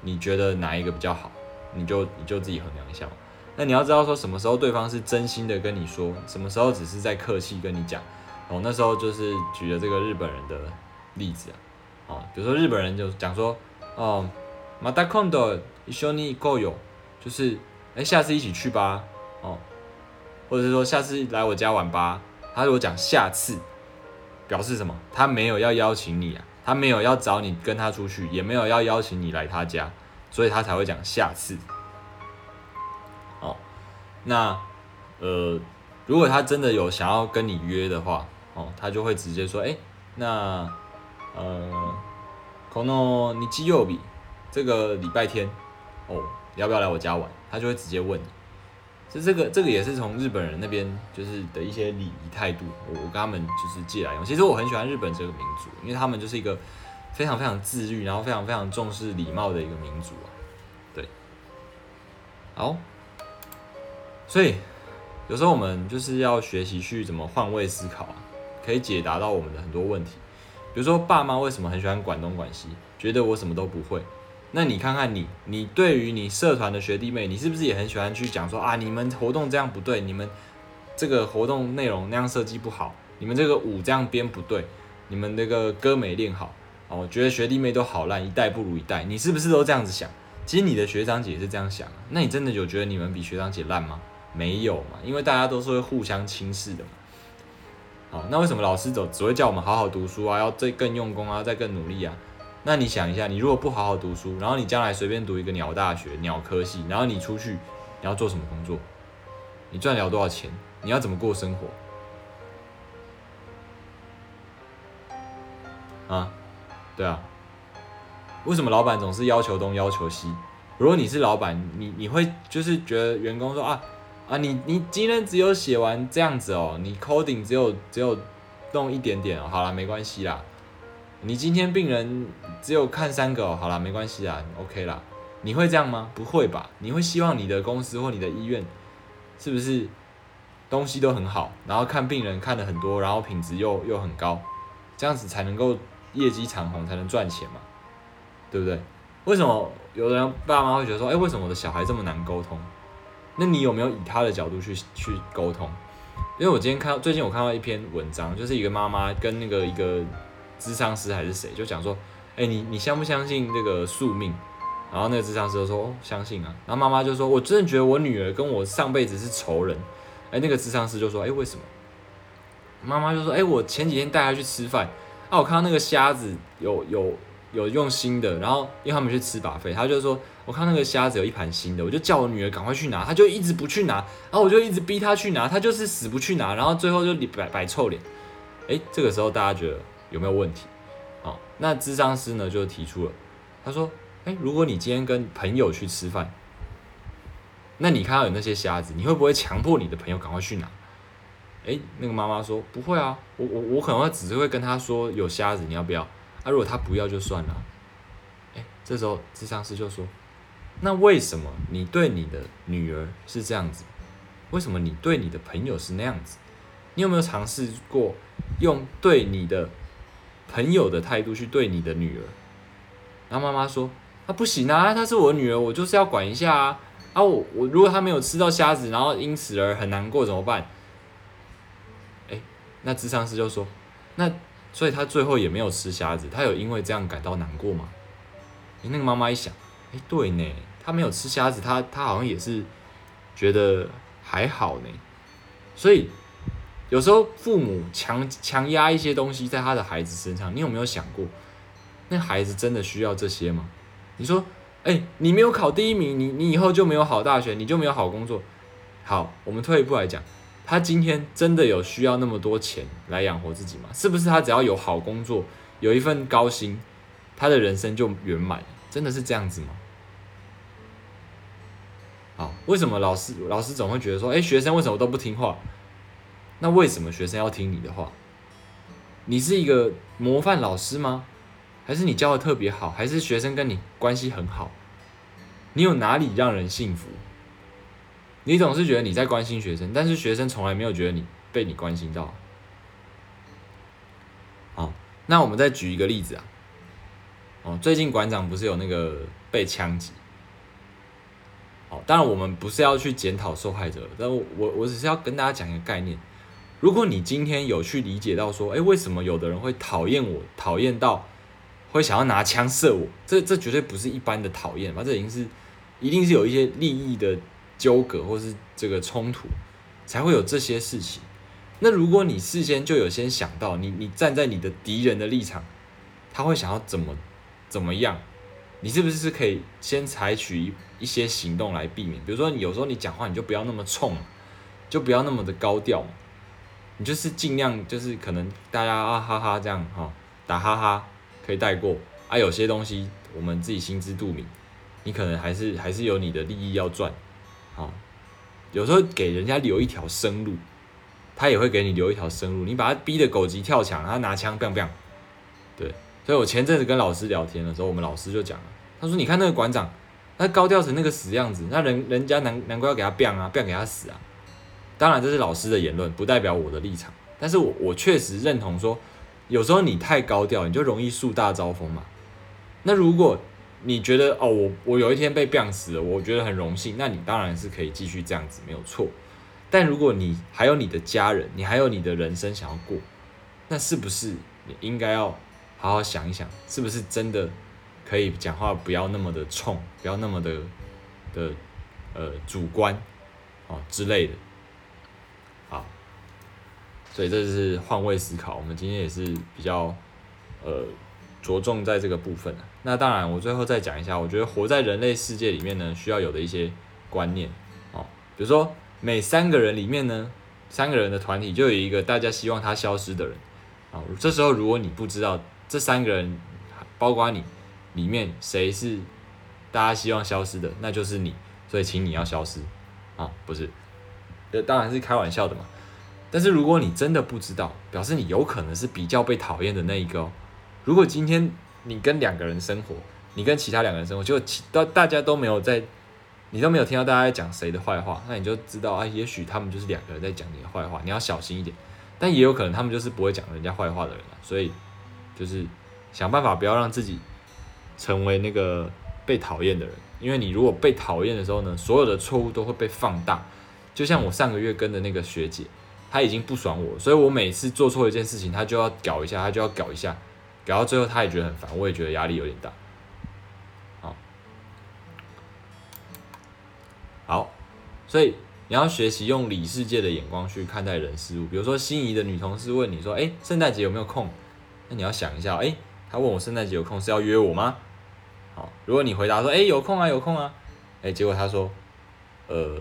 你觉得哪一个比较好？你就你就自己衡量一下嘛。那你要知道说什么时候对方是真心的跟你说，什么时候只是在客气跟你讲。哦，那时候就是举了这个日本人的例子啊。哦，比如说日本人就讲说，哦，马达空的一緒に够有，就是哎下次一起去吧。或者是说下次来我家玩吧。他如果讲下次。表示什么？他没有要邀请你啊，他没有要找你跟他出去，也没有要邀请你来他家，所以他才会讲下次。哦，那呃，如果他真的有想要跟你约的话，哦，他就会直接说，哎，那呃，可能你基曜比这个礼拜天，哦，要不要来我家玩？他就会直接问你。就这个，这个也是从日本人那边就是的一些礼仪态度，我我跟他们就是借来用。其实我很喜欢日本这个民族，因为他们就是一个非常非常自律，然后非常非常重视礼貌的一个民族啊。对，好，所以有时候我们就是要学习去怎么换位思考啊，可以解答到我们的很多问题。比如说爸妈为什么很喜欢管东管西，觉得我什么都不会。那你看看你，你对于你社团的学弟妹，你是不是也很喜欢去讲说啊，你们活动这样不对，你们这个活动内容那样设计不好，你们这个舞这样编不对，你们那个歌没练好，哦，觉得学弟妹都好烂，一代不如一代，你是不是都这样子想？其实你的学长姐是这样想，那你真的有觉得你们比学长姐烂吗？没有嘛，因为大家都是会互相轻视的嘛。好，那为什么老师走只会叫我们好好读书啊，要再更用功啊，再更努力啊？那你想一下，你如果不好好读书，然后你将来随便读一个鸟大学、鸟科系，然后你出去，你要做什么工作？你赚了多少钱？你要怎么过生活？啊，对啊，为什么老板总是要求东要求西？如果你是老板，你你会就是觉得员工说啊啊，你你今天只有写完这样子哦，你 coding 只有只有弄一点点哦，好了，没关系啦。你今天病人只有看三个哦，好啦，没关系啦，OK 啦。你会这样吗？不会吧？你会希望你的公司或你的医院是不是东西都很好，然后看病人看的很多，然后品质又又很高，这样子才能够业绩长虹，才能赚钱嘛，对不对？为什么有的人爸妈会觉得说，哎，为什么我的小孩这么难沟通？那你有没有以他的角度去去沟通？因为我今天看到最近我看到一篇文章，就是一个妈妈跟那个一个。智商师还是谁就讲说，哎，你你相不相信这个宿命？然后那个智商师就说，相信啊。然后妈妈就说，我真的觉得我女儿跟我上辈子是仇人。哎，那个智商师就说，哎，为什么？妈妈就说，哎，我前几天带她去吃饭，啊，我看到那个虾子有有有用新的，然后因为他们去吃把费，他就说，我看那个虾子有一盘新的，我就叫我女儿赶快去拿，她就一直不去拿，然后我就一直逼她去拿，她就是死不去拿，然后最后就摆摆臭脸。哎，这个时候大家觉得。有没有问题？好，那智商师呢就提出了，他说：“哎，如果你今天跟朋友去吃饭，那你看到有那些虾子，你会不会强迫你的朋友赶快去拿？诶，那个妈妈说不会啊，我我我可能会只是会跟他说有瞎子，你要不要？啊，如果他不要就算了。诶，这时候智商师就说，那为什么你对你的女儿是这样子？为什么你对你的朋友是那样子？你有没有尝试过用对你的朋友的态度去对你的女儿？然后妈妈说，啊不行啊，她是我女儿，我就是要管一下啊。啊我我如果她没有吃到虾子，然后因此而很难过怎么办？那智商师就说：“那所以他最后也没有吃虾子，他有因为这样感到难过吗？”那个妈妈一想：“哎，对呢，他没有吃虾子，他他好像也是觉得还好呢。”所以有时候父母强强压一些东西在他的孩子身上，你有没有想过，那孩子真的需要这些吗？你说：“哎，你没有考第一名，你你以后就没有好大学，你就没有好工作。”好，我们退一步来讲。他今天真的有需要那么多钱来养活自己吗？是不是他只要有好工作，有一份高薪，他的人生就圆满？真的是这样子吗？好，为什么老师老师总会觉得说，哎，学生为什么都不听话？那为什么学生要听你的话？你是一个模范老师吗？还是你教的特别好？还是学生跟你关系很好？你有哪里让人信服？你总是觉得你在关心学生，但是学生从来没有觉得你被你关心到。好，那我们再举一个例子啊。哦，最近馆长不是有那个被枪击？哦，当然我们不是要去检讨受害者，但我我只是要跟大家讲一个概念：如果你今天有去理解到说，哎，为什么有的人会讨厌我，讨厌到会想要拿枪射我？这这绝对不是一般的讨厌吧？这已经是一定是有一些利益的。纠葛或是这个冲突，才会有这些事情。那如果你事先就有先想到，你你站在你的敌人的立场，他会想要怎么怎么样？你是不是是可以先采取一些行动来避免？比如说，你有时候你讲话你就不要那么冲，就不要那么的高调，你就是尽量就是可能大家啊哈哈这样哈打哈哈可以带过啊。有些东西我们自己心知肚明，你可能还是还是有你的利益要赚。好，有时候给人家留一条生路，他也会给你留一条生路。你把他逼得狗急跳墙，他拿枪 bang bang。对，所以我前阵子跟老师聊天的时候，我们老师就讲了，他说：“你看那个馆长，他高调成那个死样子，那人人家难难怪要给他 bang 啊，bang 给他死啊。”当然这是老师的言论，不代表我的立场。但是我我确实认同说，有时候你太高调，你就容易树大招风嘛。那如果你觉得哦，我我有一天被病死了，我觉得很荣幸。那你当然是可以继续这样子，没有错。但如果你还有你的家人，你还有你的人生想要过，那是不是你应该要好好想一想，是不是真的可以讲话不要那么的冲，不要那么的的呃主观哦之类的。所以这就是换位思考。我们今天也是比较呃。着重在这个部分那当然，我最后再讲一下，我觉得活在人类世界里面呢，需要有的一些观念哦。比如说，每三个人里面呢，三个人的团体就有一个大家希望他消失的人啊。这时候，如果你不知道这三个人，包括你里面谁是大家希望消失的，那就是你，所以请你要消失啊，不是？这当然是开玩笑的嘛。但是如果你真的不知道，表示你有可能是比较被讨厌的那一个哦。如果今天你跟两个人生活，你跟其他两个人生活，就其大大家都没有在，你都没有听到大家在讲谁的坏话，那你就知道啊，也许他们就是两个人在讲你的坏话，你要小心一点。但也有可能他们就是不会讲人家坏话的人啊，所以就是想办法不要让自己成为那个被讨厌的人，因为你如果被讨厌的时候呢，所有的错误都会被放大。就像我上个月跟的那个学姐，他已经不爽我，所以我每次做错一件事情，他就要搞一下，他就要搞一下。搞到最后，他也觉得很烦，我也觉得压力有点大。好，好，所以你要学习用理世界的眼光去看待人事物。比如说，心仪的女同事问你说：“哎，圣诞节有没有空？”那你要想一下，哎，他问我圣诞节有空是要约我吗？好，如果你回答说：“哎，有空啊，有空啊。”哎，结果他说：“呃，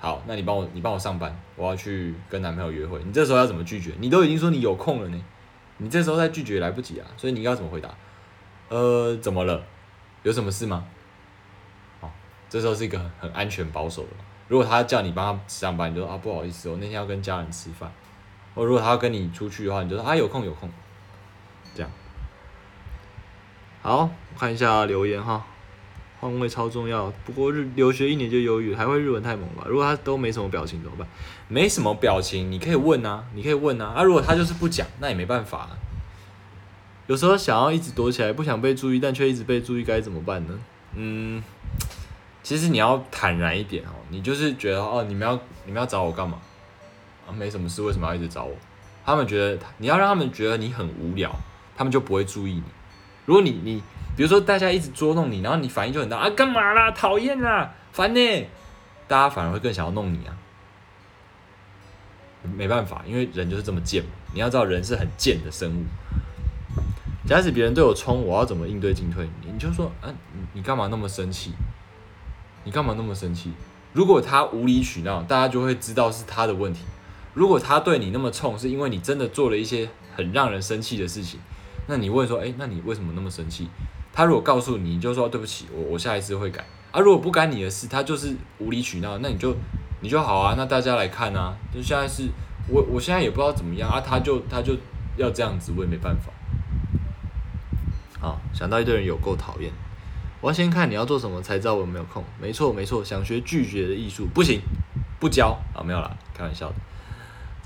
好，那你帮我，你帮我上班，我要去跟男朋友约会。”你这时候要怎么拒绝？你都已经说你有空了呢。你这时候再拒绝来不及啊，所以你要怎么回答？呃，怎么了？有什么事吗？好，这时候是一个很安全保守的。如果他叫你帮他上班，你就说啊不好意思，我那天要跟家人吃饭。哦如果他要跟你出去的话，你就说啊有空有空，这样。好，我看一下留言哈。换位超重要，不过日留学一年就忧郁，还会日文太猛吧？如果他都没什么表情怎么办？没什么表情，你可以问啊，你可以问啊。啊，如果他就是不讲，那也没办法。有时候想要一直躲起来，不想被注意，但却一直被注意，该怎么办呢？嗯，其实你要坦然一点哦，你就是觉得哦，你们要你们要找我干嘛？啊，没什么事，为什么要一直找我？他们觉得你要让他们觉得你很无聊，他们就不会注意你。如果你你。比如说，大家一直捉弄你，然后你反应就很大啊，干嘛啦？讨厌啦，烦呢！大家反而会更想要弄你啊。没办法，因为人就是这么贱嘛。你要知道，人是很贱的生物。假使别人对我冲，我要怎么应对进退？你就说，啊，你干嘛那么生气？你干嘛那么生气？如果他无理取闹，大家就会知道是他的问题。如果他对你那么冲，是因为你真的做了一些很让人生气的事情，那你问说，哎，那你为什么那么生气？他如果告诉你，你就说对不起，我我下一次会改。啊，如果不干你的事，他就是无理取闹，那你就你就好啊，那大家来看啊。就现在是我我现在也不知道怎么样啊，他就他就要这样子，我也没办法。好，想到一堆人有够讨厌，我要先看你要做什么才知道我有没有空。没错没错，想学拒绝的艺术，不行，不教啊，没有啦，开玩笑的。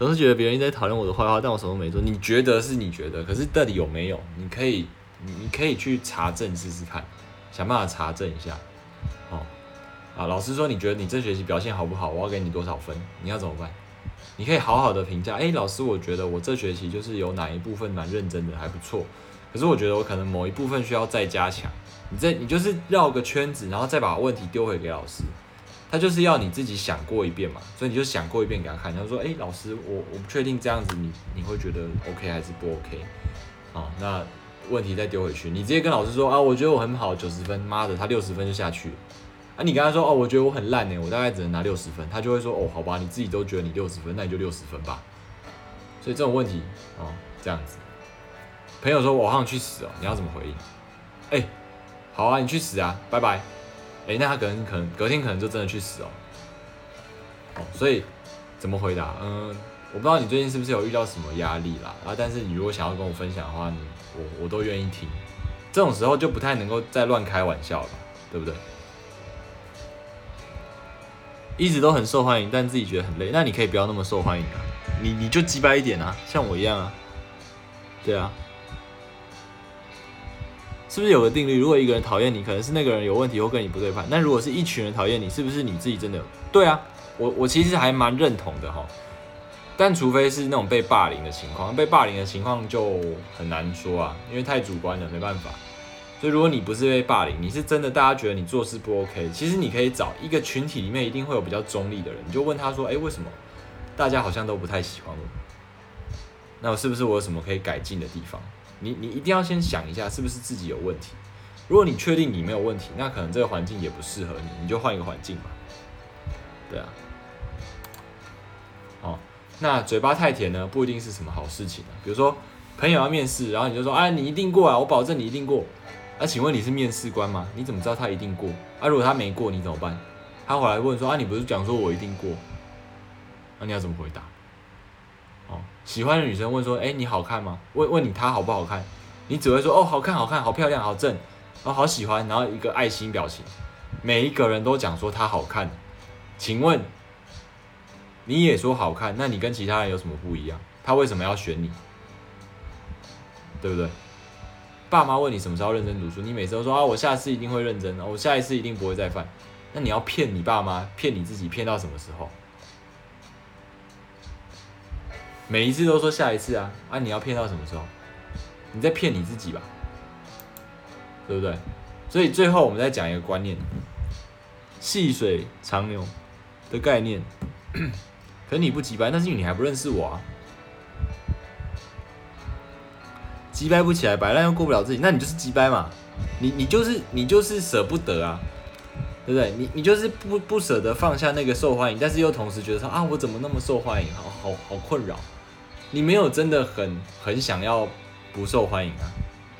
总是觉得别人在讨论我的坏话，但我什么都没做。你觉得是你觉得，可是到底有没有？你可以。你你可以去查证试试看，想办法查证一下，哦，啊，老师说你觉得你这学期表现好不好？我要给你多少分？你要怎么办？你可以好好的评价，哎，老师，我觉得我这学期就是有哪一部分蛮认真的，还不错。可是我觉得我可能某一部分需要再加强。你这你就是绕个圈子，然后再把问题丢回给老师，他就是要你自己想过一遍嘛，所以你就想过一遍给他看。他说，哎，老师，我我不确定这样子你你会觉得 OK 还是不 OK？好，那。问题再丢回去，你直接跟老师说啊，我觉得我很好，九十分，妈的，他六十分就下去。啊，你跟他说哦，我觉得我很烂呢，我大概只能拿六十分，他就会说哦，好吧，你自己都觉得你六十分，那你就六十分吧。所以这种问题哦，这样子，朋友说我好想去死哦，你要怎么回应？哎，好啊，你去死啊，拜拜。哎，那他可能可能隔天可能就真的去死哦。哦，所以怎么回答？嗯。我不知道你最近是不是有遇到什么压力啦啊！但是你如果想要跟我分享的话，你我我都愿意听。这种时候就不太能够再乱开玩笑了，对不对？一直都很受欢迎，但自己觉得很累，那你可以不要那么受欢迎啊！你你就击败一点啊，像我一样啊，对啊，是不是有个定律？如果一个人讨厌你，可能是那个人有问题或跟你不对盘。但如果是一群人讨厌你，是不是你自己真的？对啊，我我其实还蛮认同的哈。但除非是那种被霸凌的情况，被霸凌的情况就很难说啊，因为太主观了，没办法。所以如果你不是被霸凌，你是真的大家觉得你做事不 OK，其实你可以找一个群体里面一定会有比较中立的人，你就问他说：“哎，为什么大家好像都不太喜欢我？那我是不是我有什么可以改进的地方？”你你一定要先想一下，是不是自己有问题。如果你确定你没有问题，那可能这个环境也不适合你，你就换一个环境嘛。对啊。那嘴巴太甜呢，不一定是什么好事情啊。比如说，朋友要面试，然后你就说：“哎，你一定过啊，我保证你一定过。”那请问你是面试官吗？你怎么知道他一定过？啊，如果他没过，你怎么办？他回来问说：“啊，你不是讲说我一定过？”那你要怎么回答？喜欢的女生问说：“哎，你好看吗？”问问你她好不好看？你只会说：“哦，好看，好看，好漂亮，好正，哦，好喜欢。”然后一个爱心表情。每一个人都讲说她好看，请问？你也说好看，那你跟其他人有什么不一样？他为什么要选你？对不对？爸妈问你什么时候认真读书，你每次都说啊，我下次一定会认真，我下一次一定不会再犯。那你要骗你爸妈，骗你自己，骗到什么时候？每一次都说下一次啊，啊，你要骗到什么时候？你在骗你自己吧，对不对？所以最后我们再讲一个观念：细水长流的概念。可你不急掰，那是因为你还不认识我啊。急掰不起来，摆烂又过不了自己，那你就是急掰嘛。你你就是你就是舍不得啊，对不对？你你就是不不舍得放下那个受欢迎，但是又同时觉得说啊，我怎么那么受欢迎，好好好困扰。你没有真的很很想要不受欢迎啊。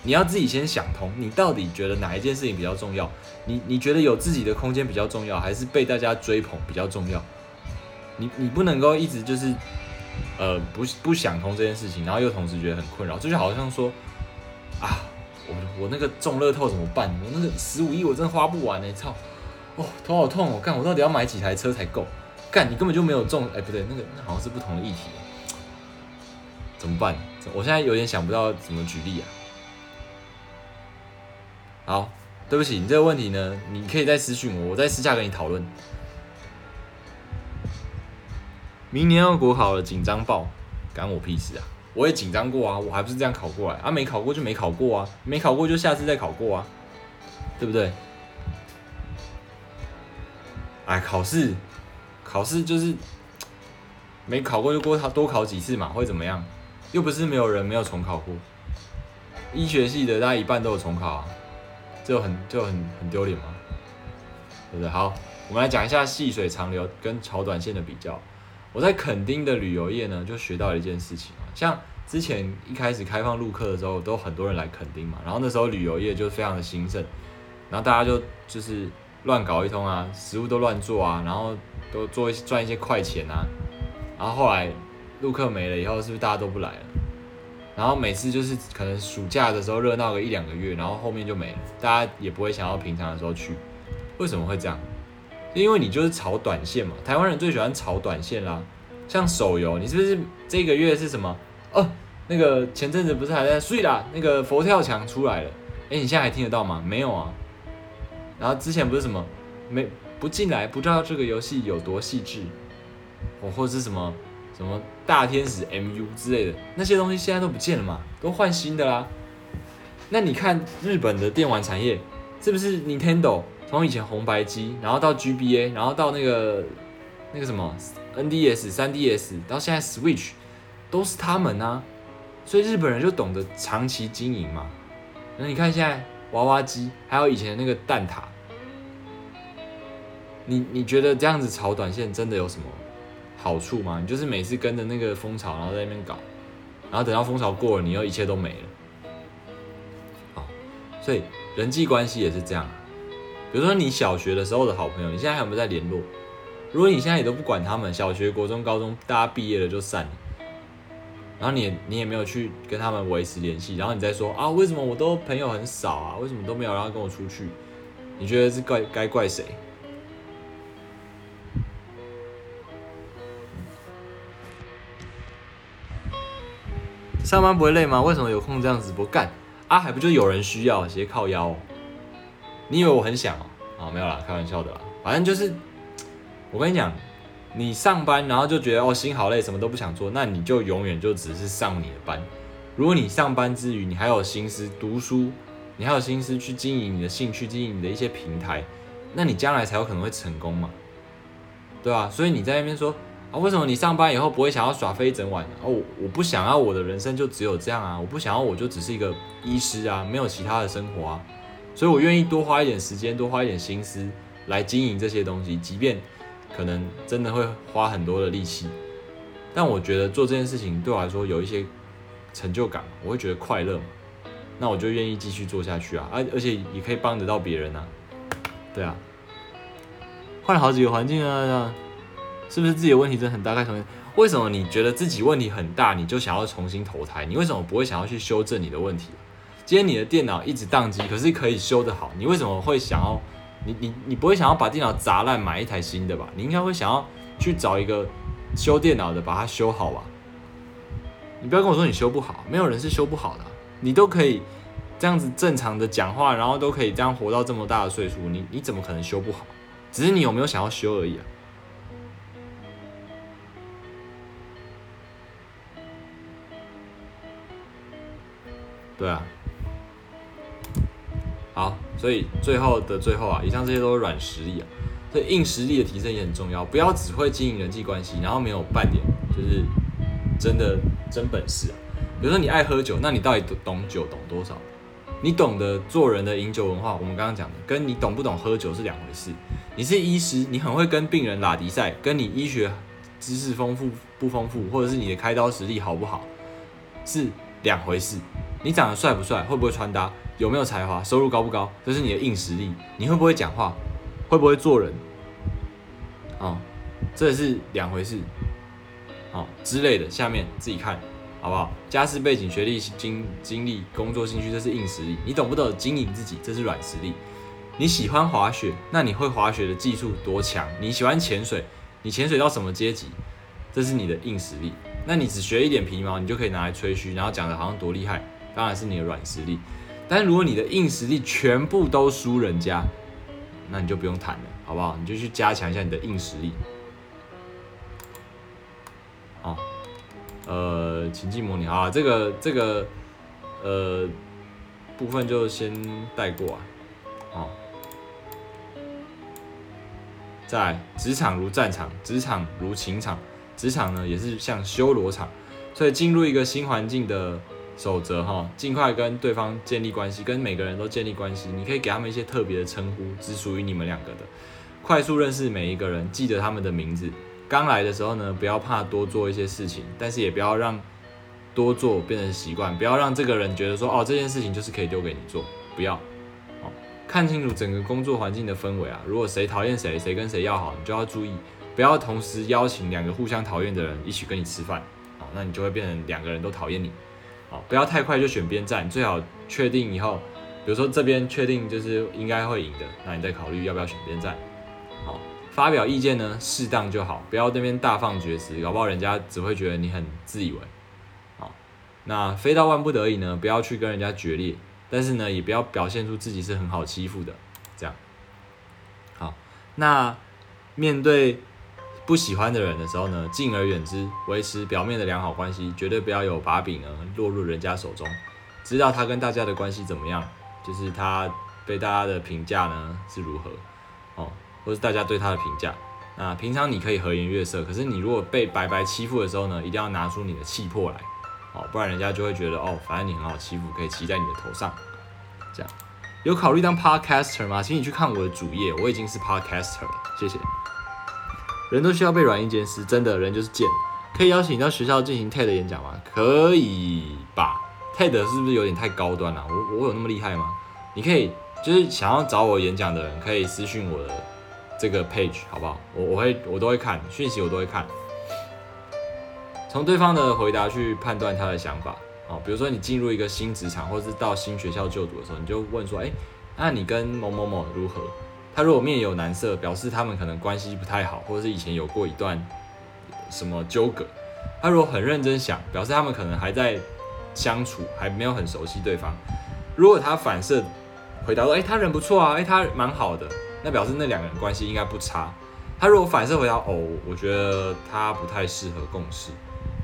你要自己先想通，你到底觉得哪一件事情比较重要？你你觉得有自己的空间比较重要，还是被大家追捧比较重要？你你不能够一直就是呃不不想通这件事情，然后又同时觉得很困扰，这就好像说啊，我我那个中乐透怎么办？我那个十五亿我真的花不完呢，操！哦，头好痛哦，干我到底要买几台车才够？干你根本就没有中，哎不对，那个那好像是不同的议题，怎么办？我现在有点想不到怎么举例啊。好，对不起，你这个问题呢，你可以再私信我，我再私下跟你讨论。明年要国考了，紧张爆，干我屁事啊！我也紧张过啊，我还不是这样考过来啊？没考过就没考过啊，没考过就下次再考过啊，对不对？哎，考试，考试就是没考过就多考多考几次嘛，会怎么样？又不是没有人没有重考过。医学系的大概一半都有重考啊，就很就很很丢脸嘛，对不对？好，我们来讲一下细水长流跟炒短线的比较。我在垦丁的旅游业呢，就学到了一件事情啊，像之前一开始开放入客的时候，都很多人来垦丁嘛，然后那时候旅游业就非常的兴盛，然后大家就就是乱搞一通啊，食物都乱做啊，然后都做一赚一些快钱啊，然后后来入客没了以后，是不是大家都不来了？然后每次就是可能暑假的时候热闹个一两个月，然后后面就没了，大家也不会想要平常的时候去，为什么会这样？因为你就是炒短线嘛，台湾人最喜欢炒短线啦。像手游，你是不是这个月是什么？哦，那个前阵子不是还在睡啦？那个佛跳墙出来了，哎，你现在还听得到吗？没有啊。然后之前不是什么没不进来，不知道这个游戏有多细致，或或是什么什么大天使 MU 之类的那些东西，现在都不见了嘛，都换新的啦。那你看日本的电玩产业，是不是 Nintendo？从以前红白机，然后到 GBA，然后到那个那个什么 NDS、3DS，到现在 Switch，都是他们啊。所以日本人就懂得长期经营嘛。那你看现在娃娃机，还有以前那个蛋挞，你你觉得这样子炒短线真的有什么好处吗？你就是每次跟着那个风潮，然后在那边搞，然后等到风潮过了，你又一切都没了。好，所以人际关系也是这样。比如说你小学的时候的好朋友，你现在还有没有在联络？如果你现在也都不管他们，小学、国中、高中，大家毕业了就散了，然后你你也没有去跟他们维持联系，然后你再说啊，为什么我都朋友很少啊？为什么都没有让他跟我出去？你觉得是怪该怪谁？上班不会累吗？为什么有空这样直播干？啊，还不就有人需要，直接靠腰。你以为我很想哦？啊，没有啦，开玩笑的啦。反正就是，我跟你讲，你上班然后就觉得哦心好累，什么都不想做，那你就永远就只是上你的班。如果你上班之余，你还有心思读书，你还有心思去经营你的兴趣，经营你的一些平台，那你将来才有可能会成功嘛，对吧？所以你在那边说啊，为什么你上班以后不会想要耍飞一整晚？哦，我不想要我的人生就只有这样啊，我不想要我就只是一个医师啊，没有其他的生活啊。所以，我愿意多花一点时间，多花一点心思来经营这些东西，即便可能真的会花很多的力气，但我觉得做这件事情对我来说有一些成就感，我会觉得快乐嘛，那我就愿意继续做下去啊，而而且也可以帮得到别人啊，对啊，换了好几个环境啊，是不是自己的问题真的很大？概重新，为什么你觉得自己问题很大，你就想要重新投胎？你为什么不会想要去修正你的问题？今天你的电脑一直宕机，可是可以修得好，你为什么会想要？你你你不会想要把电脑砸烂买一台新的吧？你应该会想要去找一个修电脑的把它修好吧？你不要跟我说你修不好，没有人是修不好的，你都可以这样子正常的讲话，然后都可以这样活到这么大的岁数，你你怎么可能修不好？只是你有没有想要修而已啊？对啊。好，所以最后的最后啊，以上这些都是软实力啊，所以硬实力的提升也很重要。不要只会经营人际关系，然后没有半点就是真的真本事啊。比如说你爱喝酒，那你到底懂酒懂多少？你懂得做人的饮酒文化，我们刚刚讲的，跟你懂不懂喝酒是两回事。你是医师，你很会跟病人拉迪赛，跟你医学知识丰富不丰富，或者是你的开刀实力好不好，是两回事。你长得帅不帅，会不会穿搭？有没有才华，收入高不高，这是你的硬实力。你会不会讲话，会不会做人，啊，这是两回事。哦之类的，下面自己看好不好？家世背景、学历、经经历、工作、兴趣，这是硬实力。你懂不懂经营自己？这是软实力。你喜欢滑雪，那你会滑雪的技术多强？你喜欢潜水，你潜水到什么阶级？这是你的硬实力。那你只学一点皮毛，你就可以拿来吹嘘，然后讲的好像多厉害，当然是你的软实力。但如果你的硬实力全部都输人家，那你就不用谈了，好不好？你就去加强一下你的硬实力。哦，呃，情境模拟啊，这个这个呃部分就先带过啊。哦，在职场如战场，职场如情场，职场呢也是像修罗场，所以进入一个新环境的。守则哈，尽快跟对方建立关系，跟每个人都建立关系。你可以给他们一些特别的称呼，只属于你们两个的。快速认识每一个人，记得他们的名字。刚来的时候呢，不要怕多做一些事情，但是也不要让多做变成习惯。不要让这个人觉得说，哦，这件事情就是可以丢给你做。不要，哦，看清楚整个工作环境的氛围啊。如果谁讨厌谁，谁跟谁要好，你就要注意，不要同时邀请两个互相讨厌的人一起跟你吃饭。哦，那你就会变成两个人都讨厌你。不要太快就选边站，最好确定以后，比如说这边确定就是应该会赢的，那你再考虑要不要选边站。好，发表意见呢，适当就好，不要那边大放厥词，搞不好人家只会觉得你很自以为。好，那非到万不得已呢，不要去跟人家决裂，但是呢，也不要表现出自己是很好欺负的，这样。好，那面对。不喜欢的人的时候呢，敬而远之，维持表面的良好关系，绝对不要有把柄呢落入人家手中。知道他跟大家的关系怎么样，就是他被大家的评价呢是如何哦，或是大家对他的评价。那平常你可以和颜悦色，可是你如果被白白欺负的时候呢，一定要拿出你的气魄来哦，不然人家就会觉得哦，反正你很好欺负，可以骑在你的头上。这样有考虑当 podcaster 吗？请你去看我的主页，我已经是 podcaster 了，谢谢。人都需要被软硬兼施，真的人就是贱。可以邀请你到学校进行 TED 演讲吗？可以吧？TED 是不是有点太高端了？我我有那么厉害吗？你可以就是想要找我演讲的人，可以私信我的这个 page 好不好？我我会我都会看讯息，我都会看。从对方的回答去判断他的想法。哦，比如说你进入一个新职场，或是到新学校就读的时候，你就问说：哎，那你跟某某某如何？他如果面有难色，表示他们可能关系不太好，或者是以前有过一段什么纠葛。他如果很认真想，表示他们可能还在相处，还没有很熟悉对方。如果他反射回答说：“哎，他人不错啊，哎，他蛮好的。”那表示那两个人关系应该不差。他如果反射回答：“哦，我觉得他不太适合共事。”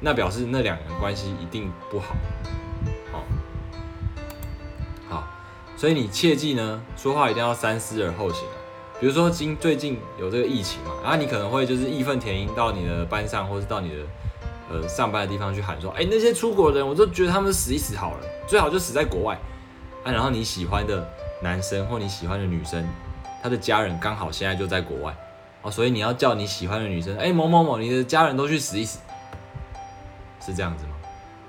那表示那两个人关系一定不好。好，好，所以你切记呢，说话一定要三思而后行。比如说今最近有这个疫情嘛，然后你可能会就是义愤填膺到你的班上，或是到你的呃上班的地方去喊说，哎，那些出国的人，我都觉得他们死一死好了，最好就死在国外啊。然后你喜欢的男生或你喜欢的女生，他的家人刚好现在就在国外哦，所以你要叫你喜欢的女生，哎，某某某，你的家人都去死一死，是这样子吗？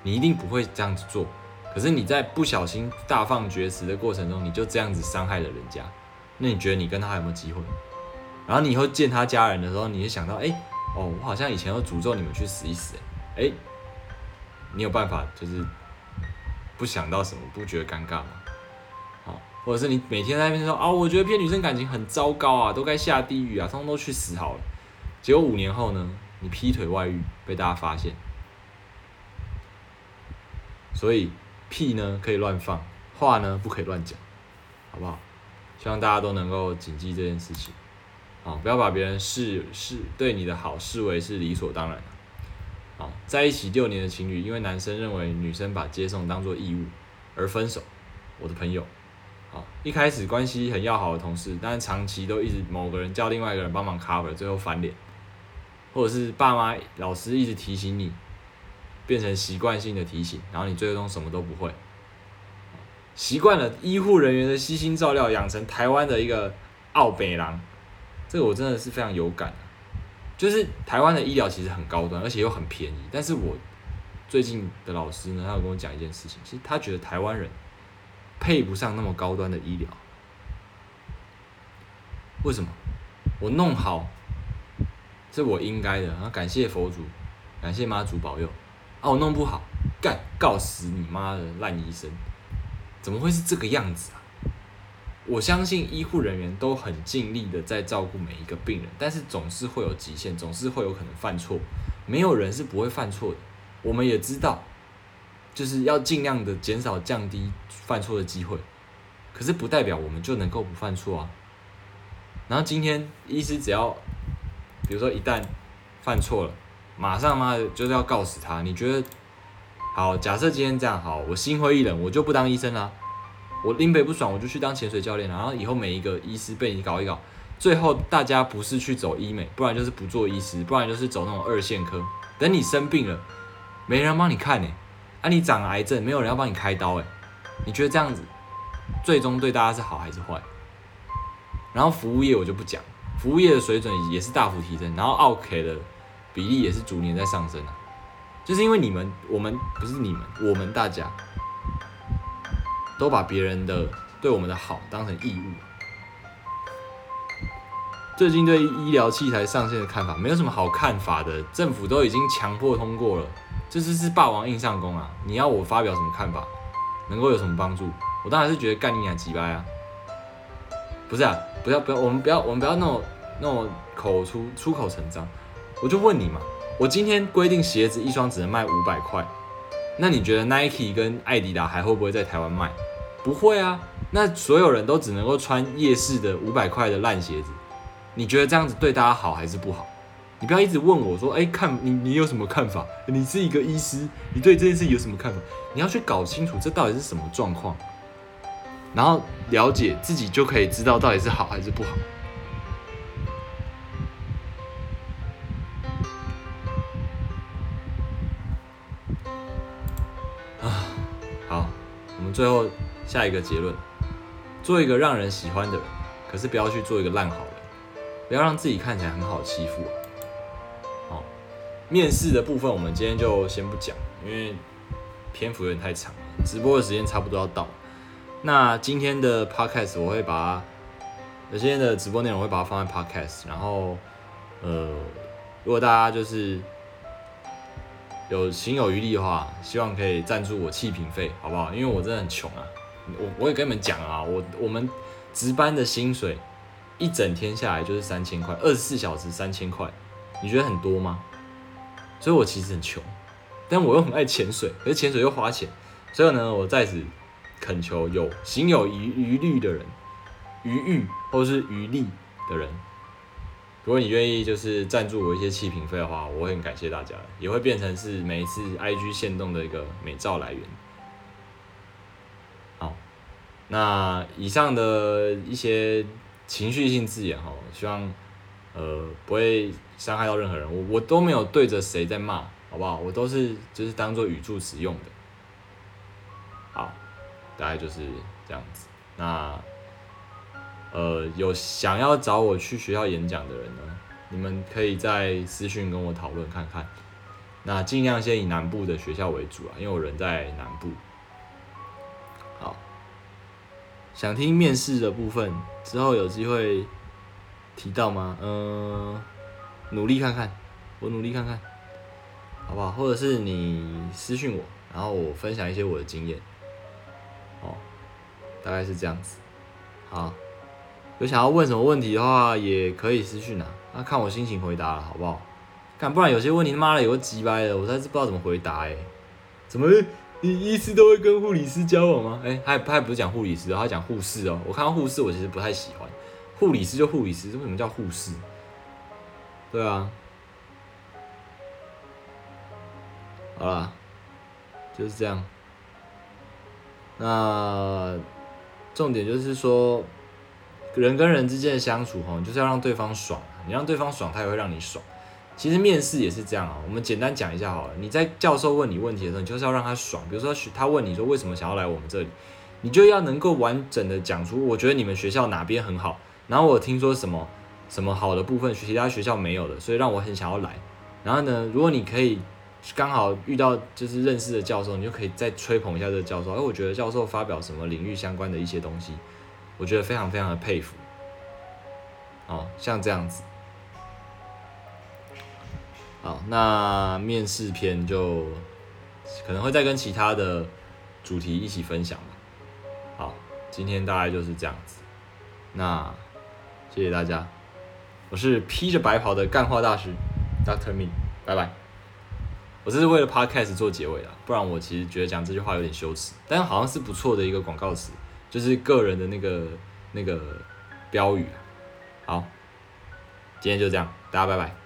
你一定不会这样子做，可是你在不小心大放厥词的过程中，你就这样子伤害了人家。那你觉得你跟他还有没有机会？然后你以后见他家人的时候，你就想到，哎，哦，我好像以前有诅咒你们去死一死，哎，你有办法就是不想到什么，不觉得尴尬吗？好，或者是你每天在那边说，啊，我觉得骗女生感情很糟糕啊，都该下地狱啊，通通都去死好了。结果五年后呢，你劈腿外遇被大家发现，所以屁呢可以乱放，话呢不可以乱讲，好不好？希望大家都能够谨记这件事情，啊，不要把别人视视对你的好视为是理所当然的。啊，在一起六年的情侣，因为男生认为女生把接送当做义务而分手。我的朋友，啊，一开始关系很要好的同事，但是长期都一直某个人叫另外一个人帮忙 cover，最后翻脸，或者是爸妈老师一直提醒你，变成习惯性的提醒，然后你最终什么都不会。习惯了医护人员的悉心照料，养成台湾的一个傲北狼，这个我真的是非常有感。就是台湾的医疗其实很高端，而且又很便宜。但是我最近的老师呢，他有跟我讲一件事情，其实他觉得台湾人配不上那么高端的医疗。为什么？我弄好是我应该的，然后感谢佛祖感谢妈祖保佑。啊，我弄不好，干告死你妈的烂医生！怎么会是这个样子啊？我相信医护人员都很尽力的在照顾每一个病人，但是总是会有极限，总是会有可能犯错。没有人是不会犯错的，我们也知道，就是要尽量的减少降低犯错的机会。可是不代表我们就能够不犯错啊。然后今天医师只要，比如说一旦犯错了，马上妈的就是要告死他。你觉得好？假设今天这样好，我心灰意冷，我就不当医生啦。我拎北不爽，我就去当潜水教练。然后以后每一个医师被你搞一搞，最后大家不是去走医美，不然就是不做医师，不然就是走那种二线科。等你生病了，没人帮你看呢。啊，你长癌症，没有人要帮你开刀哎。你觉得这样子，最终对大家是好还是坏？然后服务业我就不讲，服务业的水准也是大幅提升，然后奥 K 的比例也是逐年在上升啊。就是因为你们，我们不是你们，我们大家。都把别人的对我们的好当成义务。最近对医疗器材上线的看法，没有什么好看法的。政府都已经强迫通过了，这就是霸王硬上弓啊！你要我发表什么看法，能够有什么帮助？我当然是觉得干你俩几掰啊！不是啊，不要不要，我们不要我们不要那种那种口出出口成章。我就问你嘛，我今天规定鞋子一双只能卖五百块，那你觉得 Nike 跟艾迪达还会不会在台湾卖？不会啊，那所有人都只能够穿夜市的五百块的烂鞋子，你觉得这样子对大家好还是不好？你不要一直问我说，哎，看你你有什么看法？你是一个医师，你对这件事有什么看法？你要去搞清楚这到底是什么状况，然后了解自己就可以知道到底是好还是不好。最后。下一个结论：做一个让人喜欢的人，可是不要去做一个烂好人，不要让自己看起来很好欺负。好，面试的部分我们今天就先不讲，因为篇幅有点太长了，直播的时间差不多要到。那今天的 podcast 我会把有今天的直播内容会把它放在 podcast，然后呃，如果大家就是有心有余力的话，希望可以赞助我气瓶费，好不好？因为我真的很穷啊。我我也跟你们讲啊，我我们值班的薪水一整天下来就是三千块，二十四小时三千块，你觉得很多吗？所以我其实很穷，但我又很爱潜水，可是潜水又花钱，所以呢，我在此恳求有心有余余力的人，余欲或是余力的人，如果你愿意就是赞助我一些气瓶费的话，我很感谢大家，也会变成是每一次 IG 限动的一个美照来源。好那以上的一些情绪性字眼哈，希望呃不会伤害到任何人。我我都没有对着谁在骂，好不好？我都是就是当做语助词用的。好，大概就是这样子。那呃有想要找我去学校演讲的人呢，你们可以在私讯跟我讨论看看。那尽量先以南部的学校为主啊，因为我人在南部。好想听面试的部分，之后有机会提到吗？嗯，努力看看，我努力看看，好不好？或者是你私信我，然后我分享一些我的经验，哦，大概是这样子。好，有想要问什么问题的话，也可以私信啊，那看我心情回答了，好不好？看，不然有些问题他妈的有个鸡掰的，我实在是不知道怎么回答哎，怎么？你医师都会跟护理师交往吗？哎，他他不是讲护理师，他讲护士哦。我看到护士，我其实不太喜欢。护理师就护理师，为什么叫护士？对啊。好了，就是这样。那重点就是说，人跟人之间的相处，哈，就是要让对方爽。你让对方爽，他也会让你爽。其实面试也是这样啊，我们简单讲一下好了。你在教授问你问题的时候，你就是要让他爽。比如说他问你说为什么想要来我们这里，你就要能够完整的讲出我觉得你们学校哪边很好，然后我听说什么什么好的部分其他学校没有的，所以让我很想要来。然后呢，如果你可以刚好遇到就是认识的教授，你就可以再吹捧一下这个教授。哎，我觉得教授发表什么领域相关的一些东西，我觉得非常非常的佩服。哦，像这样子。好，那面试篇就可能会再跟其他的主题一起分享吧。好，今天大概就是这样子。那谢谢大家，我是披着白袍的干话大师 Doctor Me，拜拜。我这是为了 Podcast 做结尾啊，不然我其实觉得讲这句话有点羞耻，但好像是不错的一个广告词，就是个人的那个那个标语。好，今天就这样，大家拜拜。